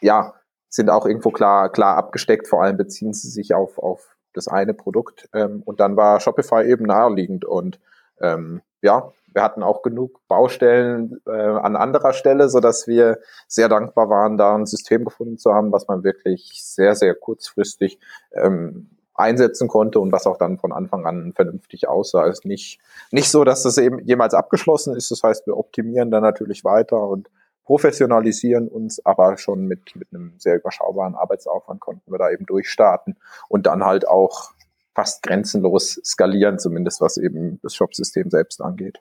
S2: ja, sind auch irgendwo klar, klar abgesteckt. Vor allem beziehen sie sich auf, auf das eine Produkt. Ähm, und dann war Shopify eben naheliegend und ähm, ja, wir hatten auch genug Baustellen äh, an anderer Stelle, so dass wir sehr dankbar waren, da ein System gefunden zu haben, was man wirklich sehr, sehr kurzfristig ähm, einsetzen konnte und was auch dann von Anfang an vernünftig aussah. Es ist nicht, nicht so, dass das eben jemals abgeschlossen ist. Das heißt, wir optimieren dann natürlich weiter und professionalisieren uns, aber schon mit, mit einem sehr überschaubaren Arbeitsaufwand konnten wir da eben durchstarten und dann halt auch fast grenzenlos skalieren, zumindest was eben das Shop-System selbst angeht.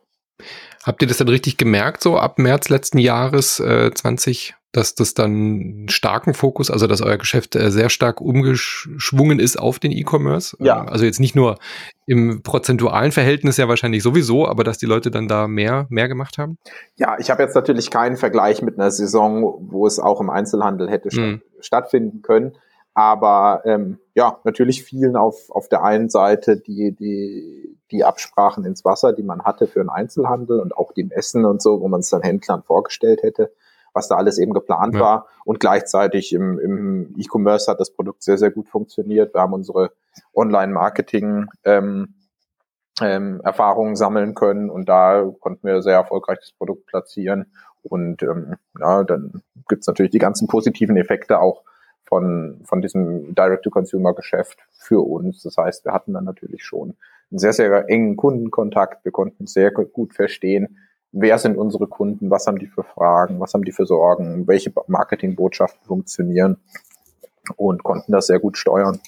S1: Habt ihr das dann richtig gemerkt, so ab März letzten Jahres äh, 20, dass das dann einen starken Fokus, also dass euer Geschäft äh, sehr stark umgeschwungen ist auf den E-Commerce?
S2: Ja.
S1: Äh, also jetzt nicht nur im prozentualen Verhältnis ja wahrscheinlich sowieso, aber dass die Leute dann da mehr, mehr gemacht haben?
S2: Ja, ich habe jetzt natürlich keinen Vergleich mit einer Saison, wo es auch im Einzelhandel hätte mhm. stattfinden können. Aber ähm, ja, natürlich fielen auf, auf der einen Seite die, die, die Absprachen ins Wasser, die man hatte für den Einzelhandel und auch die Messen und so, wo man es dann Händlern vorgestellt hätte, was da alles eben geplant ja. war. Und gleichzeitig im, im E-Commerce hat das Produkt sehr, sehr gut funktioniert. Wir haben unsere Online-Marketing ähm, ähm, Erfahrungen sammeln können und da konnten wir sehr erfolgreich das Produkt platzieren. Und ähm, ja, dann gibt's natürlich die ganzen positiven Effekte auch von, von diesem Direct-to-Consumer-Geschäft für uns. Das heißt, wir hatten dann natürlich schon einen sehr, sehr engen Kundenkontakt. Wir konnten sehr gut verstehen, wer sind unsere Kunden, was haben die für Fragen, was haben die für Sorgen, welche Marketingbotschaften funktionieren und konnten das sehr gut steuern.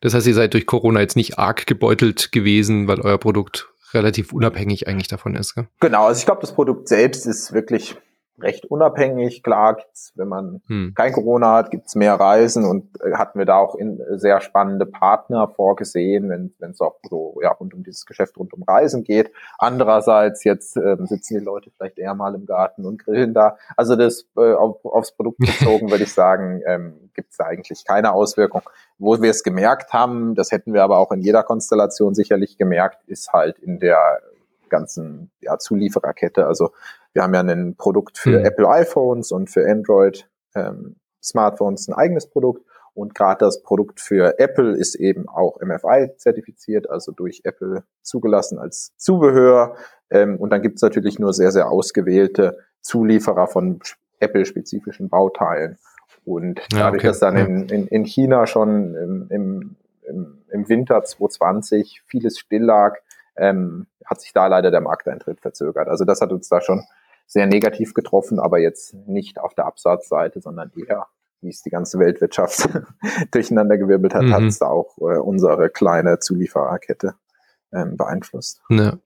S1: Das heißt, ihr seid durch Corona jetzt nicht arg gebeutelt gewesen, weil euer Produkt relativ unabhängig eigentlich davon ist. Gell?
S2: Genau, also ich glaube, das Produkt selbst ist wirklich recht unabhängig. Klar gibt's, wenn man hm. kein Corona hat, gibt's mehr Reisen und äh, hatten wir da auch in, äh, sehr spannende Partner vorgesehen, wenn es auch so ja rund um dieses Geschäft rund um Reisen geht. Andererseits jetzt ähm, sitzen die Leute vielleicht eher mal im Garten und grillen da. Also das äh, auf, aufs Produkt <laughs> bezogen würde ich sagen, ähm, gibt's da eigentlich keine Auswirkung. Wo wir es gemerkt haben, das hätten wir aber auch in jeder Konstellation sicherlich gemerkt, ist halt in der ganzen ja, Zuliefererkette. Also wir haben ja ein Produkt für mhm. Apple iPhones und für Android ähm, Smartphones ein eigenes Produkt. Und gerade das Produkt für Apple ist eben auch MFI zertifiziert, also durch Apple zugelassen als Zubehör. Ähm, und dann gibt es natürlich nur sehr, sehr ausgewählte Zulieferer von Apple-spezifischen Bauteilen. Und dadurch, ja, okay. dass dann in, in, in China schon im, im, im, im Winter 2020 vieles still lag, ähm, hat sich da leider der Markteintritt verzögert. Also das hat uns da schon sehr negativ getroffen, aber jetzt nicht auf der Absatzseite, sondern eher, wie es die ganze Weltwirtschaft <laughs> durcheinandergewirbelt hat, mhm. hat es da auch äh, unsere kleine Zuliefererkette ähm, beeinflusst.
S1: Ja.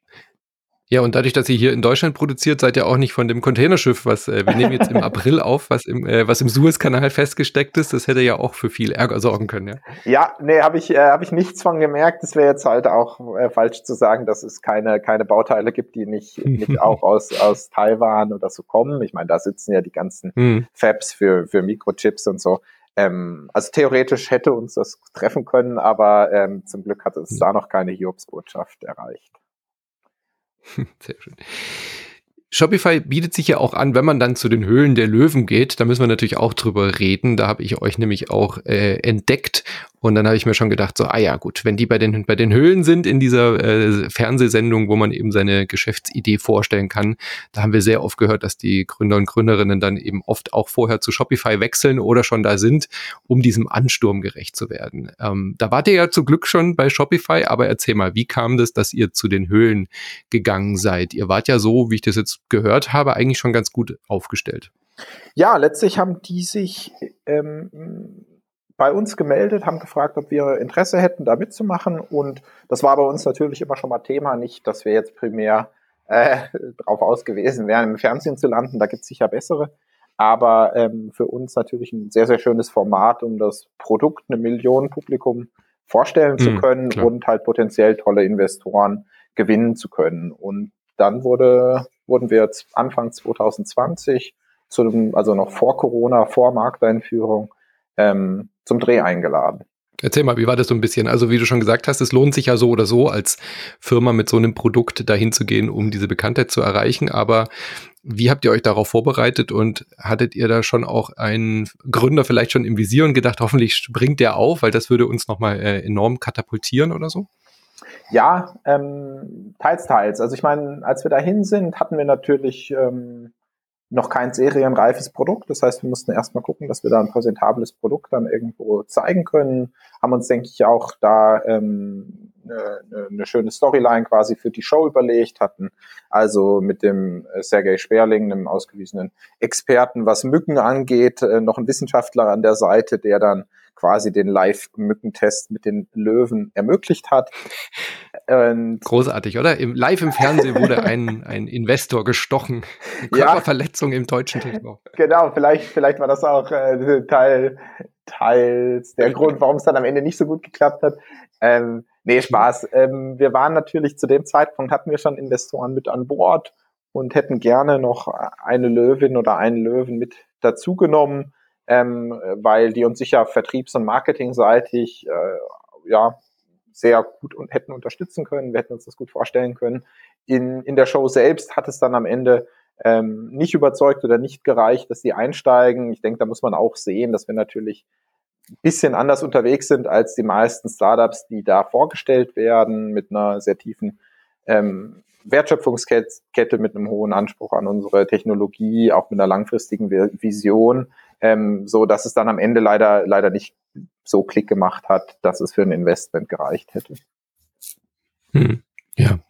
S1: Ja, und dadurch, dass ihr hier in Deutschland produziert, seid ihr auch nicht von dem Containerschiff, was äh, wir nehmen jetzt im <laughs> April auf, was im, äh, was im Suezkanal festgesteckt ist. Das hätte ja auch für viel Ärger sorgen können, ja.
S2: Ja, nee, habe ich, äh, hab ich nichts von gemerkt. Es wäre jetzt halt auch äh, falsch zu sagen, dass es keine, keine Bauteile gibt, die nicht, <laughs> nicht auch aus, aus Taiwan oder so kommen. Ich meine, da sitzen ja die ganzen hm. Fabs für, für Mikrochips und so. Ähm, also theoretisch hätte uns das treffen können, aber ähm, zum Glück hat uns da noch keine Hiobsbotschaft erreicht. <laughs>
S1: Sehr schön. Shopify bietet sich ja auch an, wenn man dann zu den Höhlen der Löwen geht, da müssen wir natürlich auch drüber reden. Da habe ich euch nämlich auch äh, entdeckt und dann habe ich mir schon gedacht, so, ah ja, gut, wenn die bei den, bei den Höhlen sind in dieser äh, Fernsehsendung, wo man eben seine Geschäftsidee vorstellen kann, da haben wir sehr oft gehört, dass die Gründer und Gründerinnen dann eben oft auch vorher zu Shopify wechseln oder schon da sind, um diesem Ansturm gerecht zu werden. Ähm, da wart ihr ja zum Glück schon bei Shopify, aber erzähl mal, wie kam das, dass ihr zu den Höhlen gegangen seid? Ihr wart ja so, wie ich das jetzt gehört habe, eigentlich schon ganz gut aufgestellt.
S2: Ja, letztlich haben die sich ähm, bei uns gemeldet, haben gefragt, ob wir Interesse hätten, da mitzumachen. Und das war bei uns natürlich immer schon mal Thema, nicht, dass wir jetzt primär äh, <laughs> darauf ausgewiesen wären, im Fernsehen zu landen. Da gibt es sicher bessere. aber ähm, für uns natürlich ein sehr, sehr schönes Format, um das Produkt einem Millionenpublikum vorstellen zu mhm, können klar. und halt potenziell tolle Investoren gewinnen zu können. Und dann wurde, wurden wir jetzt Anfang 2020 zu dem, also noch vor Corona, vor Markteinführung, ähm, zum Dreh eingeladen.
S1: Erzähl mal, wie war das so ein bisschen? Also, wie du schon gesagt hast, es lohnt sich ja so oder so, als Firma mit so einem Produkt dahin zu gehen, um diese Bekanntheit zu erreichen. Aber wie habt ihr euch darauf vorbereitet und hattet ihr da schon auch einen Gründer vielleicht schon im Visier und gedacht, hoffentlich springt der auf, weil das würde uns nochmal äh, enorm katapultieren oder so?
S2: Ja, ähm, teils, teils. Also ich meine, als wir dahin sind, hatten wir natürlich ähm, noch kein serienreifes Produkt. Das heißt, wir mussten erstmal gucken, dass wir da ein präsentables Produkt dann irgendwo zeigen können. Haben uns, denke ich, auch da ähm, eine, eine schöne Storyline quasi für die Show überlegt hatten. Also mit dem äh, Sergei Sperling, einem ausgewiesenen Experten, was Mücken angeht, äh, noch ein Wissenschaftler an der Seite, der dann quasi den Live-Mückentest mit den Löwen ermöglicht hat.
S1: Und Großartig, oder? Im, live im Fernsehen wurde <laughs> ein, ein Investor gestochen. Körperverletzung ja, im deutschen TV.
S2: Genau, vielleicht, vielleicht war das auch äh, Teil, teils der Grund, warum es dann am Ende nicht so gut geklappt hat. Ähm, nee, Spaß. Ähm, wir waren natürlich zu dem Zeitpunkt, hatten wir schon Investoren mit an Bord und hätten gerne noch eine Löwin oder einen Löwen mit dazugenommen ähm, weil die uns sicher vertriebs- und marketingseitig äh, ja sehr gut und hätten unterstützen können. Wir hätten uns das gut vorstellen können. In, in der Show selbst hat es dann am Ende ähm, nicht überzeugt oder nicht gereicht, dass die einsteigen. Ich denke, da muss man auch sehen, dass wir natürlich ein bisschen anders unterwegs sind als die meisten Startups, die da vorgestellt werden, mit einer sehr tiefen ähm, Wertschöpfungskette, mit einem hohen Anspruch an unsere Technologie, auch mit einer langfristigen Vision ähm, so dass es dann am Ende leider, leider nicht so Klick gemacht hat, dass es für ein Investment gereicht hätte.
S1: Hm. Ja.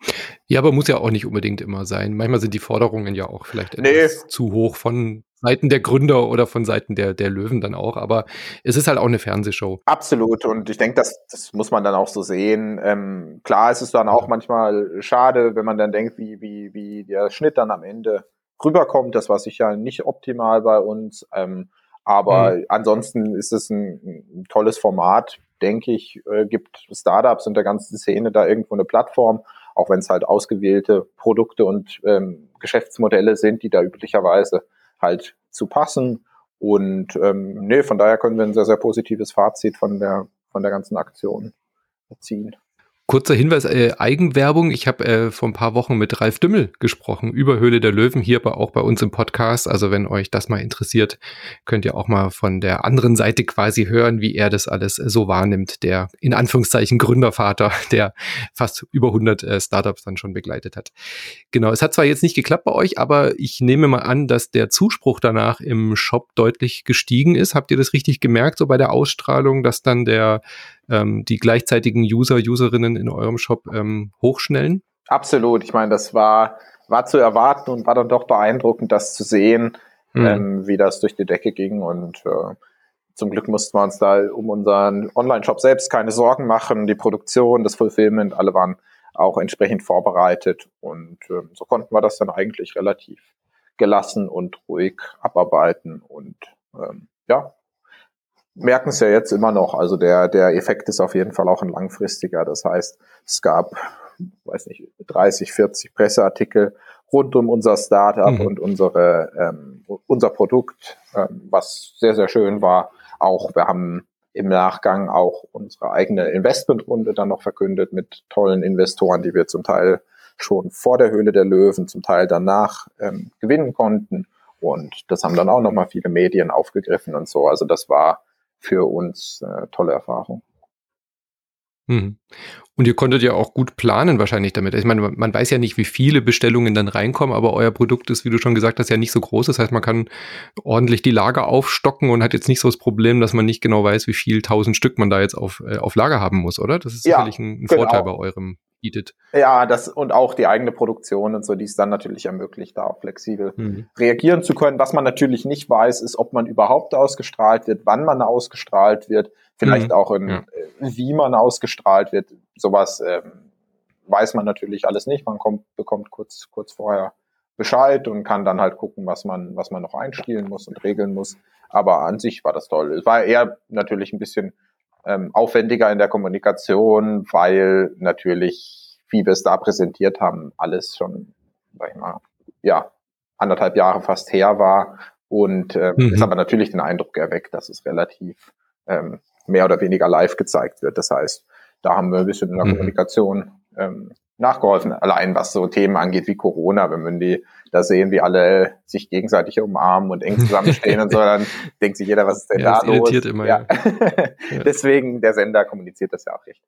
S1: Ja, aber muss ja auch nicht unbedingt immer sein. Manchmal sind die Forderungen ja auch vielleicht etwas nee. zu hoch von Seiten der Gründer oder von Seiten der, der Löwen dann auch. Aber es ist halt auch eine Fernsehshow.
S2: Absolut. Und ich denke, das, das muss man dann auch so sehen. Ähm, klar ist es dann auch manchmal schade, wenn man dann denkt, wie, wie, wie der Schnitt dann am Ende rüberkommt. Das war sicher nicht optimal bei uns. Ähm, aber mhm. ansonsten ist es ein, ein, tolles Format, denke ich, äh, gibt Startups und der ganzen Szene da irgendwo eine Plattform, auch wenn es halt ausgewählte Produkte und ähm, Geschäftsmodelle sind, die da üblicherweise halt zu passen. Und ähm, nee, von daher können wir ein sehr, sehr positives Fazit von der, von der ganzen Aktion ziehen.
S1: Kurzer Hinweis, äh, Eigenwerbung. Ich habe äh, vor ein paar Wochen mit Ralf Dümmel gesprochen über Höhle der Löwen, hier aber auch bei uns im Podcast. Also wenn euch das mal interessiert, könnt ihr auch mal von der anderen Seite quasi hören, wie er das alles so wahrnimmt. Der in Anführungszeichen Gründervater, <laughs> der fast über 100 äh, Startups dann schon begleitet hat. Genau, es hat zwar jetzt nicht geklappt bei euch, aber ich nehme mal an, dass der Zuspruch danach im Shop deutlich gestiegen ist. Habt ihr das richtig gemerkt, so bei der Ausstrahlung, dass dann der ähm, die gleichzeitigen User, Userinnen in eurem Shop ähm, hochschnellen?
S2: Absolut. Ich meine, das war, war zu erwarten und war dann doch beeindruckend, das zu sehen, mhm. ähm, wie das durch die Decke ging. Und äh, zum Glück mussten wir uns da um unseren Online-Shop selbst keine Sorgen machen. Die Produktion, das Fulfillment, alle waren auch entsprechend vorbereitet. Und äh, so konnten wir das dann eigentlich relativ gelassen und ruhig abarbeiten. Und ähm, ja, merken es ja jetzt immer noch. Also der, der Effekt ist auf jeden Fall auch ein langfristiger. Das heißt, es gab, weiß nicht, 30, 40 Presseartikel rund um unser Startup mhm. und unsere, ähm, unser Produkt, ähm, was sehr, sehr schön war. Auch wir haben im Nachgang auch unsere eigene Investmentrunde dann noch verkündet mit tollen Investoren, die wir zum Teil schon vor der Höhle der Löwen, zum Teil danach ähm, gewinnen konnten. Und das haben dann auch nochmal viele Medien aufgegriffen und so. Also das war für uns äh, tolle Erfahrung.
S1: Mhm. Und ihr konntet ja auch gut planen wahrscheinlich damit. Ich meine, man weiß ja nicht, wie viele Bestellungen dann reinkommen, aber euer Produkt ist, wie du schon gesagt hast, ja nicht so groß. Das heißt, man kann ordentlich die Lager aufstocken und hat jetzt nicht so das Problem, dass man nicht genau weiß, wie viel tausend Stück man da jetzt auf, äh, auf Lager haben muss, oder? Das ist ja, sicherlich ein, ein genau. Vorteil bei eurem bietet.
S2: Ja, das und auch die eigene Produktion und so, die es dann natürlich ermöglicht, da auch flexibel mhm. reagieren zu können. Was man natürlich nicht weiß, ist, ob man überhaupt ausgestrahlt wird, wann man ausgestrahlt wird, vielleicht mhm. auch in, ja. Äh, wie man ausgestrahlt wird. Sowas ähm, weiß man natürlich alles nicht. Man kommt, bekommt kurz, kurz vorher Bescheid und kann dann halt gucken, was man, was man noch einspielen muss und regeln muss. Aber an sich war das toll. Es war eher natürlich ein bisschen ähm, aufwendiger in der Kommunikation, weil natürlich, wie wir es da präsentiert haben, alles schon, sag ich mal, ja, anderthalb Jahre fast her war und äh, mhm. ist aber natürlich den Eindruck erweckt, dass es relativ ähm, mehr oder weniger live gezeigt wird. Das heißt, da haben wir ein bisschen in der mhm. Kommunikation ähm, nachgeholfen, allein was so Themen angeht wie Corona, wenn man die da sehen, wie alle sich gegenseitig umarmen und eng zusammenstehen und so, <laughs> dann denkt sich jeder, was ist denn ja, da los?
S1: Immer, ja. <laughs>
S2: ja. Deswegen, der Sender kommuniziert das ja auch recht,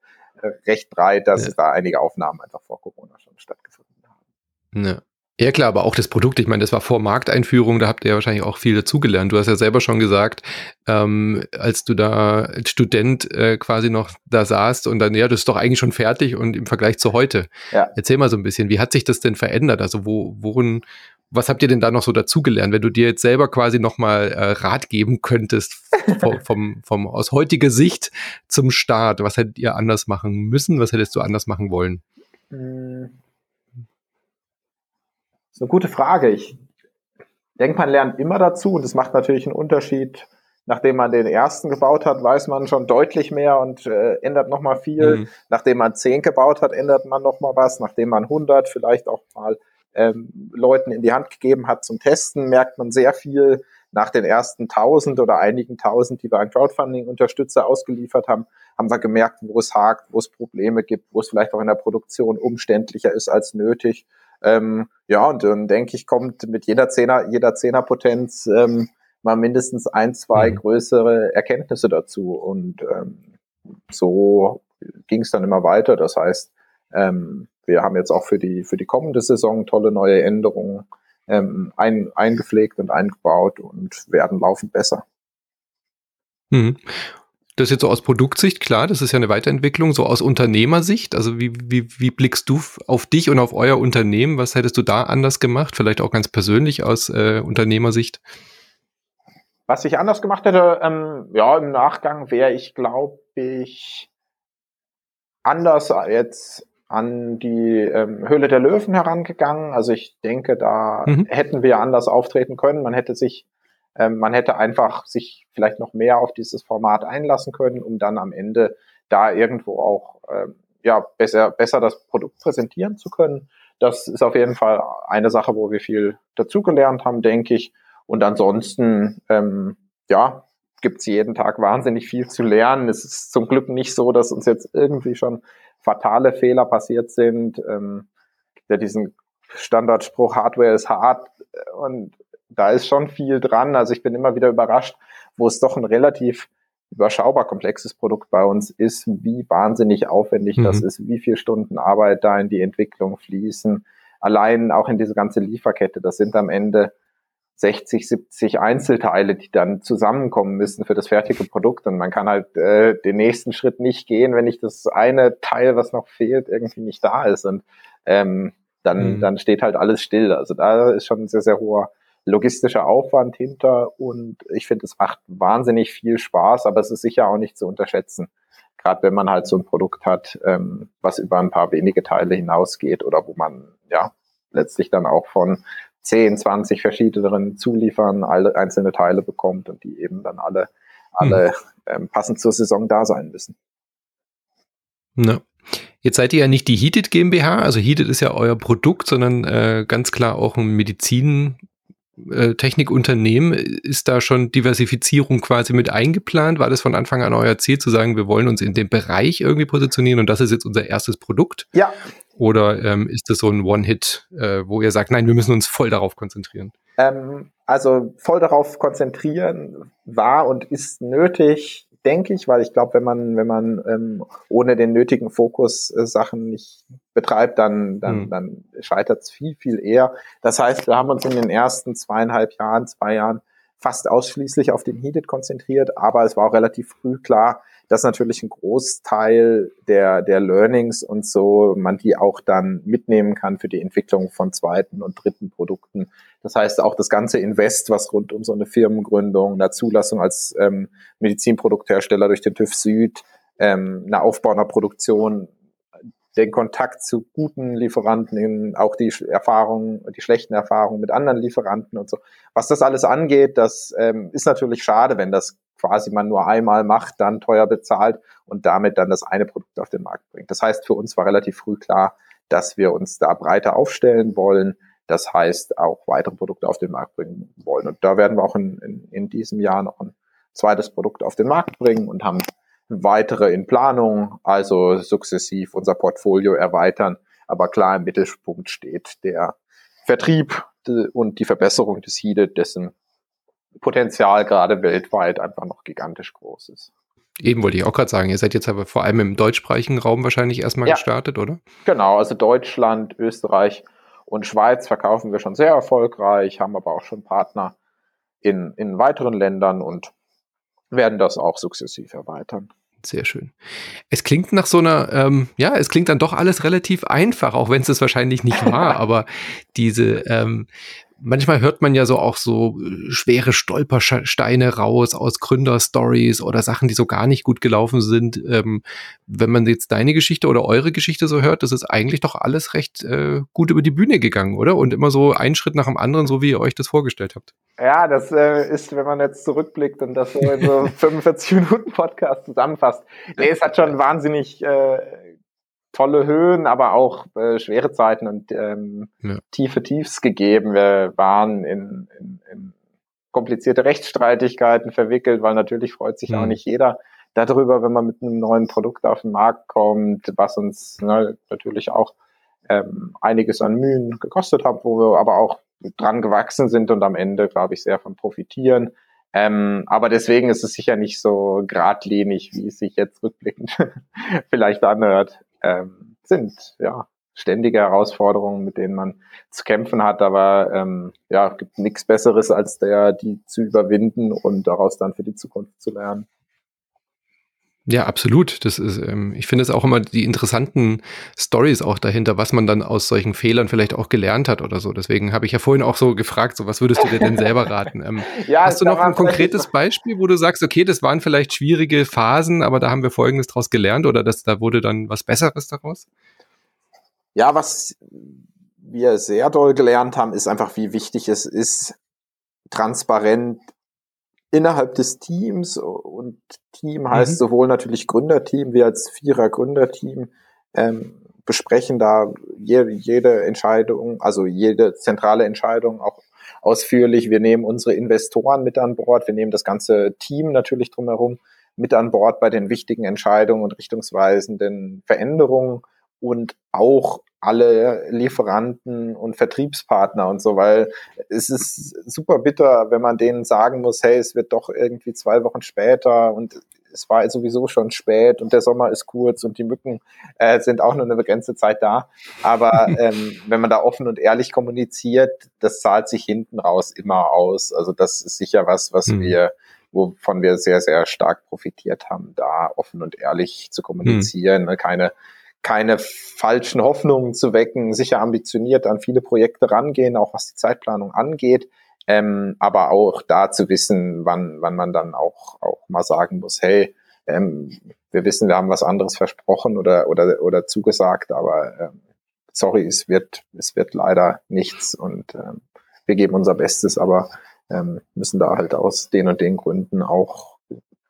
S2: recht breit, dass ja. da einige Aufnahmen einfach vor Corona schon stattgefunden haben.
S1: Ja. Ja klar, aber auch das Produkt, ich meine, das war vor Markteinführung, da habt ihr ja wahrscheinlich auch viel dazugelernt. Du hast ja selber schon gesagt, ähm, als du da als Student äh, quasi noch da saßt und dann, ja, das ist doch eigentlich schon fertig und im Vergleich zu heute. Ja. Erzähl mal so ein bisschen, wie hat sich das denn verändert? Also wo, worin, was habt ihr denn da noch so dazugelernt, wenn du dir jetzt selber quasi nochmal äh, Rat geben könntest vom, vom, vom, aus heutiger Sicht zum Start? Was hättet ihr anders machen müssen? Was hättest du anders machen wollen?
S2: Hm ist eine gute Frage. Ich denke, man lernt immer dazu und es macht natürlich einen Unterschied. Nachdem man den ersten gebaut hat, weiß man schon deutlich mehr und äh, ändert nochmal viel. Mhm. Nachdem man zehn gebaut hat, ändert man nochmal was. Nachdem man 100 vielleicht auch mal ähm, Leuten in die Hand gegeben hat zum Testen, merkt man sehr viel. Nach den ersten tausend oder einigen tausend, die wir an Crowdfunding-Unterstützer ausgeliefert haben, haben wir gemerkt, wo es hakt, wo es Probleme gibt, wo es vielleicht auch in der Produktion umständlicher ist als nötig. Ähm, ja, und dann denke ich, kommt mit jeder Zehner, jeder Zehnerpotenz ähm, mal mindestens ein, zwei mhm. größere Erkenntnisse dazu. Und ähm, so ging es dann immer weiter. Das heißt, ähm, wir haben jetzt auch für die, für die kommende Saison tolle neue Änderungen ähm, ein, eingepflegt und eingebaut und werden laufend besser.
S1: Mhm. Das jetzt so aus Produktsicht, klar, das ist ja eine Weiterentwicklung, so aus Unternehmersicht. Also wie, wie, wie blickst du auf dich und auf euer Unternehmen? Was hättest du da anders gemacht? Vielleicht auch ganz persönlich aus äh, Unternehmersicht?
S2: Was ich anders gemacht hätte, ähm, ja, im Nachgang wäre ich, glaube ich, anders jetzt an die ähm, Höhle der Löwen herangegangen. Also ich denke, da mhm. hätten wir anders auftreten können. Man hätte sich ähm, man hätte einfach sich vielleicht noch mehr auf dieses Format einlassen können, um dann am Ende da irgendwo auch ähm, ja besser besser das Produkt präsentieren zu können. Das ist auf jeden Fall eine Sache, wo wir viel dazugelernt haben, denke ich. Und ansonsten ähm, ja gibt's jeden Tag wahnsinnig viel zu lernen. Es ist zum Glück nicht so, dass uns jetzt irgendwie schon fatale Fehler passiert sind. Ähm, ja, diesen Standardspruch Hardware ist hart und da ist schon viel dran. Also ich bin immer wieder überrascht, wo es doch ein relativ überschaubar komplexes Produkt bei uns ist, wie wahnsinnig aufwendig mhm. das ist, wie viel Stunden Arbeit da in die Entwicklung fließen. Allein auch in diese ganze Lieferkette, das sind am Ende 60, 70 Einzelteile, die dann zusammenkommen müssen für das fertige Produkt. Und man kann halt äh, den nächsten Schritt nicht gehen, wenn nicht das eine Teil, was noch fehlt, irgendwie nicht da ist. Und ähm, dann, mhm. dann steht halt alles still. Also da ist schon ein sehr, sehr hoher logistischer Aufwand hinter und ich finde, es macht wahnsinnig viel Spaß, aber es ist sicher auch nicht zu unterschätzen. Gerade wenn man halt so ein Produkt hat, ähm, was über ein paar wenige Teile hinausgeht oder wo man ja letztlich dann auch von 10, 20 verschiedenen Zuliefern alle einzelne Teile bekommt und die eben dann alle, alle hm. ähm, passend zur Saison da sein müssen.
S1: Ja. Jetzt seid ihr ja nicht die Heated GmbH, also Heated ist ja euer Produkt, sondern äh, ganz klar auch ein Medizin, äh, Technikunternehmen, ist da schon Diversifizierung quasi mit eingeplant? War das von Anfang an euer Ziel zu sagen, wir wollen uns in dem Bereich irgendwie positionieren und das ist jetzt unser erstes Produkt?
S2: Ja.
S1: Oder ähm, ist das so ein One-Hit, äh, wo ihr sagt, nein, wir müssen uns voll darauf konzentrieren?
S2: Ähm, also voll darauf konzentrieren war und ist nötig denke ich, weil ich glaube, wenn man, wenn man ähm, ohne den nötigen Fokus äh, Sachen nicht betreibt, dann, dann, mhm. dann scheitert es viel, viel eher. Das heißt, wir haben uns in den ersten zweieinhalb Jahren, zwei Jahren fast ausschließlich auf den Heated konzentriert, aber es war auch relativ früh klar, dass natürlich ein Großteil der, der Learnings und so man die auch dann mitnehmen kann für die Entwicklung von zweiten und dritten Produkten. Das heißt auch das ganze Invest, was rund um so eine Firmengründung, eine Zulassung als ähm, Medizinprodukthersteller durch den TÜV Süd, ähm, eine Aufbau einer Produktion, den Kontakt zu guten Lieferanten, auch die Erfahrungen, die schlechten Erfahrungen mit anderen Lieferanten und so. Was das alles angeht, das ähm, ist natürlich schade, wenn das quasi man nur einmal macht, dann teuer bezahlt und damit dann das eine Produkt auf den Markt bringt. Das heißt, für uns war relativ früh klar, dass wir uns da breiter aufstellen wollen. Das heißt, auch weitere Produkte auf den Markt bringen wollen. Und da werden wir auch in, in, in diesem Jahr noch ein zweites Produkt auf den Markt bringen und haben weitere in Planung, also sukzessiv unser Portfolio erweitern. Aber klar im Mittelpunkt steht der Vertrieb und die Verbesserung des HIDE, dessen Potenzial gerade weltweit einfach noch gigantisch groß ist.
S1: Eben wollte ich auch gerade sagen, ihr seid jetzt aber vor allem im deutschsprachigen Raum wahrscheinlich erstmal ja. gestartet, oder?
S2: Genau, also Deutschland, Österreich und Schweiz verkaufen wir schon sehr erfolgreich, haben aber auch schon Partner in, in weiteren Ländern und werden das auch sukzessiv erweitern.
S1: Sehr schön. Es klingt nach so einer, ähm, ja, es klingt dann doch alles relativ einfach, auch wenn es es wahrscheinlich nicht war, <laughs> aber diese, ähm, manchmal hört man ja so auch so äh, schwere Stolpersteine raus aus Gründerstories oder Sachen, die so gar nicht gut gelaufen sind. Ähm, wenn man jetzt deine Geschichte oder eure Geschichte so hört, das ist eigentlich doch alles recht äh, gut über die Bühne gegangen, oder? Und immer so ein Schritt nach dem anderen, so wie ihr euch das vorgestellt habt.
S2: Ja, das äh, ist, wenn man jetzt zurückblickt und das so in so <laughs> 45 Minuten Podcast zusammenfasst. Nee, es hat schon wahnsinnig äh, tolle Höhen, aber auch äh, schwere Zeiten und ähm, ja. tiefe Tiefs gegeben. Wir waren in, in, in komplizierte Rechtsstreitigkeiten verwickelt, weil natürlich freut sich mhm. auch nicht jeder darüber, wenn man mit einem neuen Produkt auf den Markt kommt, was uns ne, natürlich auch ähm, einiges an Mühen gekostet hat, wo wir aber auch dran gewachsen sind und am Ende, glaube ich, sehr von profitieren. Ähm, aber deswegen ist es sicher nicht so geradlinig, wie es sich jetzt rückblickend <laughs> vielleicht anhört ähm, sind. Ja, ständige Herausforderungen, mit denen man zu kämpfen hat, aber ähm, ja, gibt nichts Besseres, als der, die zu überwinden und daraus dann für die Zukunft zu lernen.
S1: Ja, absolut. Das ist, ähm, ich finde es auch immer die interessanten Stories auch dahinter, was man dann aus solchen Fehlern vielleicht auch gelernt hat oder so. Deswegen habe ich ja vorhin auch so gefragt, so was würdest du dir denn selber <laughs> raten? Ähm, ja, hast du noch ein konkretes Beispiel, wo du sagst, okay, das waren vielleicht schwierige Phasen, aber da haben wir Folgendes draus gelernt oder das, da wurde dann was Besseres daraus?
S2: Ja, was wir sehr doll gelernt haben, ist einfach, wie wichtig es ist, transparent innerhalb des Teams und Team heißt mhm. sowohl natürlich Gründerteam wie als Vierer Gründerteam ähm, besprechen da jede, jede Entscheidung, also jede zentrale Entscheidung auch ausführlich. Wir nehmen unsere Investoren mit an Bord, wir nehmen das ganze Team natürlich drumherum mit an Bord bei den wichtigen Entscheidungen und richtungsweisenden Veränderungen und auch alle Lieferanten und Vertriebspartner und so, weil es ist super bitter, wenn man denen sagen muss, hey, es wird doch irgendwie zwei Wochen später und es war sowieso schon spät und der Sommer ist kurz und die Mücken äh, sind auch nur eine begrenzte Zeit da. Aber <laughs> ähm, wenn man da offen und ehrlich kommuniziert, das zahlt sich hinten raus immer aus. Also das ist sicher was, was mhm. wir wovon wir sehr, sehr stark profitiert haben, da offen und ehrlich zu kommunizieren, mhm. keine keine falschen Hoffnungen zu wecken, sicher ambitioniert an viele Projekte rangehen, auch was die Zeitplanung angeht, ähm, aber auch da zu wissen, wann, wann man dann auch, auch mal sagen muss, hey, ähm, wir wissen, wir haben was anderes versprochen oder, oder, oder zugesagt, aber ähm, sorry, es wird, es wird leider nichts und ähm, wir geben unser Bestes, aber ähm, müssen da halt aus den und den Gründen auch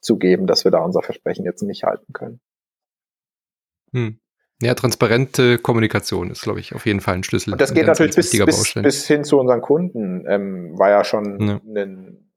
S2: zugeben, dass wir da unser Versprechen jetzt nicht halten können.
S1: Hm. Ja, transparente Kommunikation ist, glaube ich, auf jeden Fall ein Schlüssel.
S2: Und das geht natürlich bis, bis, bis, hin zu unseren Kunden. Ähm, war ja schon ja. Ein,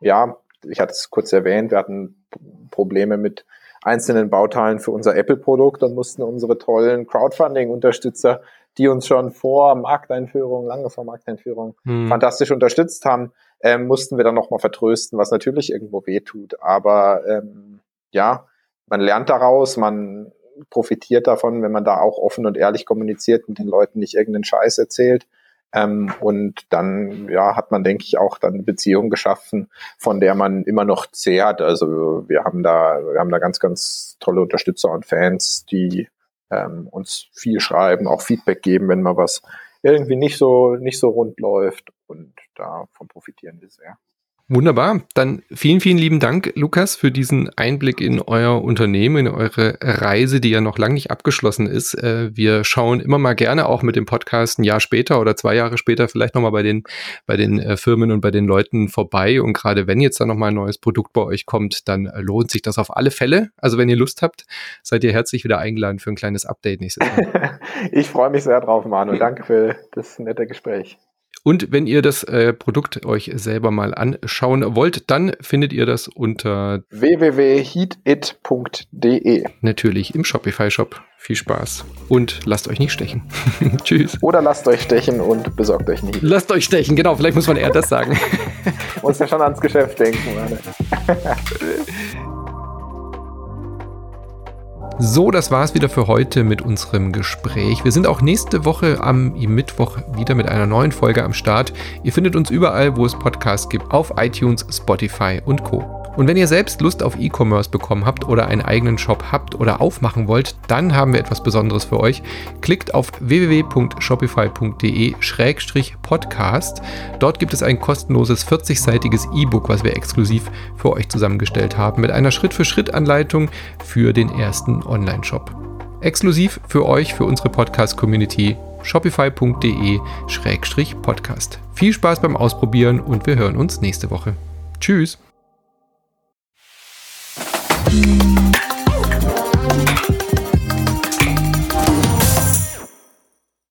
S2: ja, ich hatte es kurz erwähnt, wir hatten Probleme mit einzelnen Bauteilen für unser Apple-Produkt und mussten unsere tollen Crowdfunding-Unterstützer, die uns schon vor Markteinführung, lange vor Markteinführung, hm. fantastisch unterstützt haben, ähm, mussten wir dann nochmal vertrösten, was natürlich irgendwo wehtut. Aber ähm, ja, man lernt daraus, man profitiert davon, wenn man da auch offen und ehrlich kommuniziert und den Leuten nicht irgendeinen Scheiß erzählt. Ähm, und dann, ja, hat man, denke ich, auch dann eine Beziehung geschaffen, von der man immer noch zehrt. Also wir haben da, wir haben da ganz, ganz tolle Unterstützer und Fans, die ähm, uns viel schreiben, auch Feedback geben, wenn mal was irgendwie nicht so, nicht so rund läuft. Und davon profitieren wir sehr.
S1: Wunderbar. Dann vielen, vielen lieben Dank, Lukas, für diesen Einblick in euer Unternehmen, in eure Reise, die ja noch lange nicht abgeschlossen ist. Äh, wir schauen immer mal gerne auch mit dem Podcast ein Jahr später oder zwei Jahre später vielleicht nochmal bei den, bei den äh, Firmen und bei den Leuten vorbei. Und gerade wenn jetzt da nochmal ein neues Produkt bei euch kommt, dann lohnt sich das auf alle Fälle. Also wenn ihr Lust habt, seid ihr herzlich wieder eingeladen für ein kleines Update nächstes
S2: Jahr. <laughs> ich freue mich sehr drauf, Manu. Danke für das nette Gespräch.
S1: Und wenn ihr das äh, Produkt euch selber mal anschauen wollt, dann findet ihr das unter
S2: www.heatit.de.
S1: Natürlich im Shopify-Shop. Viel Spaß und lasst euch nicht stechen. <laughs> Tschüss.
S2: Oder lasst euch stechen und besorgt euch nicht.
S1: Lasst euch stechen, genau. Vielleicht muss man eher das sagen.
S2: muss ja schon ans Geschäft denken. <laughs>
S1: So, das war's wieder für heute mit unserem Gespräch. Wir sind auch nächste Woche am Mittwoch wieder mit einer neuen Folge am Start. Ihr findet uns überall, wo es Podcasts gibt, auf iTunes, Spotify und Co. Und wenn ihr selbst Lust auf E-Commerce bekommen habt oder einen eigenen Shop habt oder aufmachen wollt, dann haben wir etwas Besonderes für euch. Klickt auf www.shopify.de-podcast. Dort gibt es ein kostenloses 40-seitiges E-Book, was wir exklusiv für euch zusammengestellt haben, mit einer Schritt-für-Schritt-Anleitung für den ersten Online-Shop. Exklusiv für euch, für unsere Podcast-Community shopify.de-podcast. Viel Spaß beim Ausprobieren und wir hören uns nächste Woche. Tschüss! Thank you.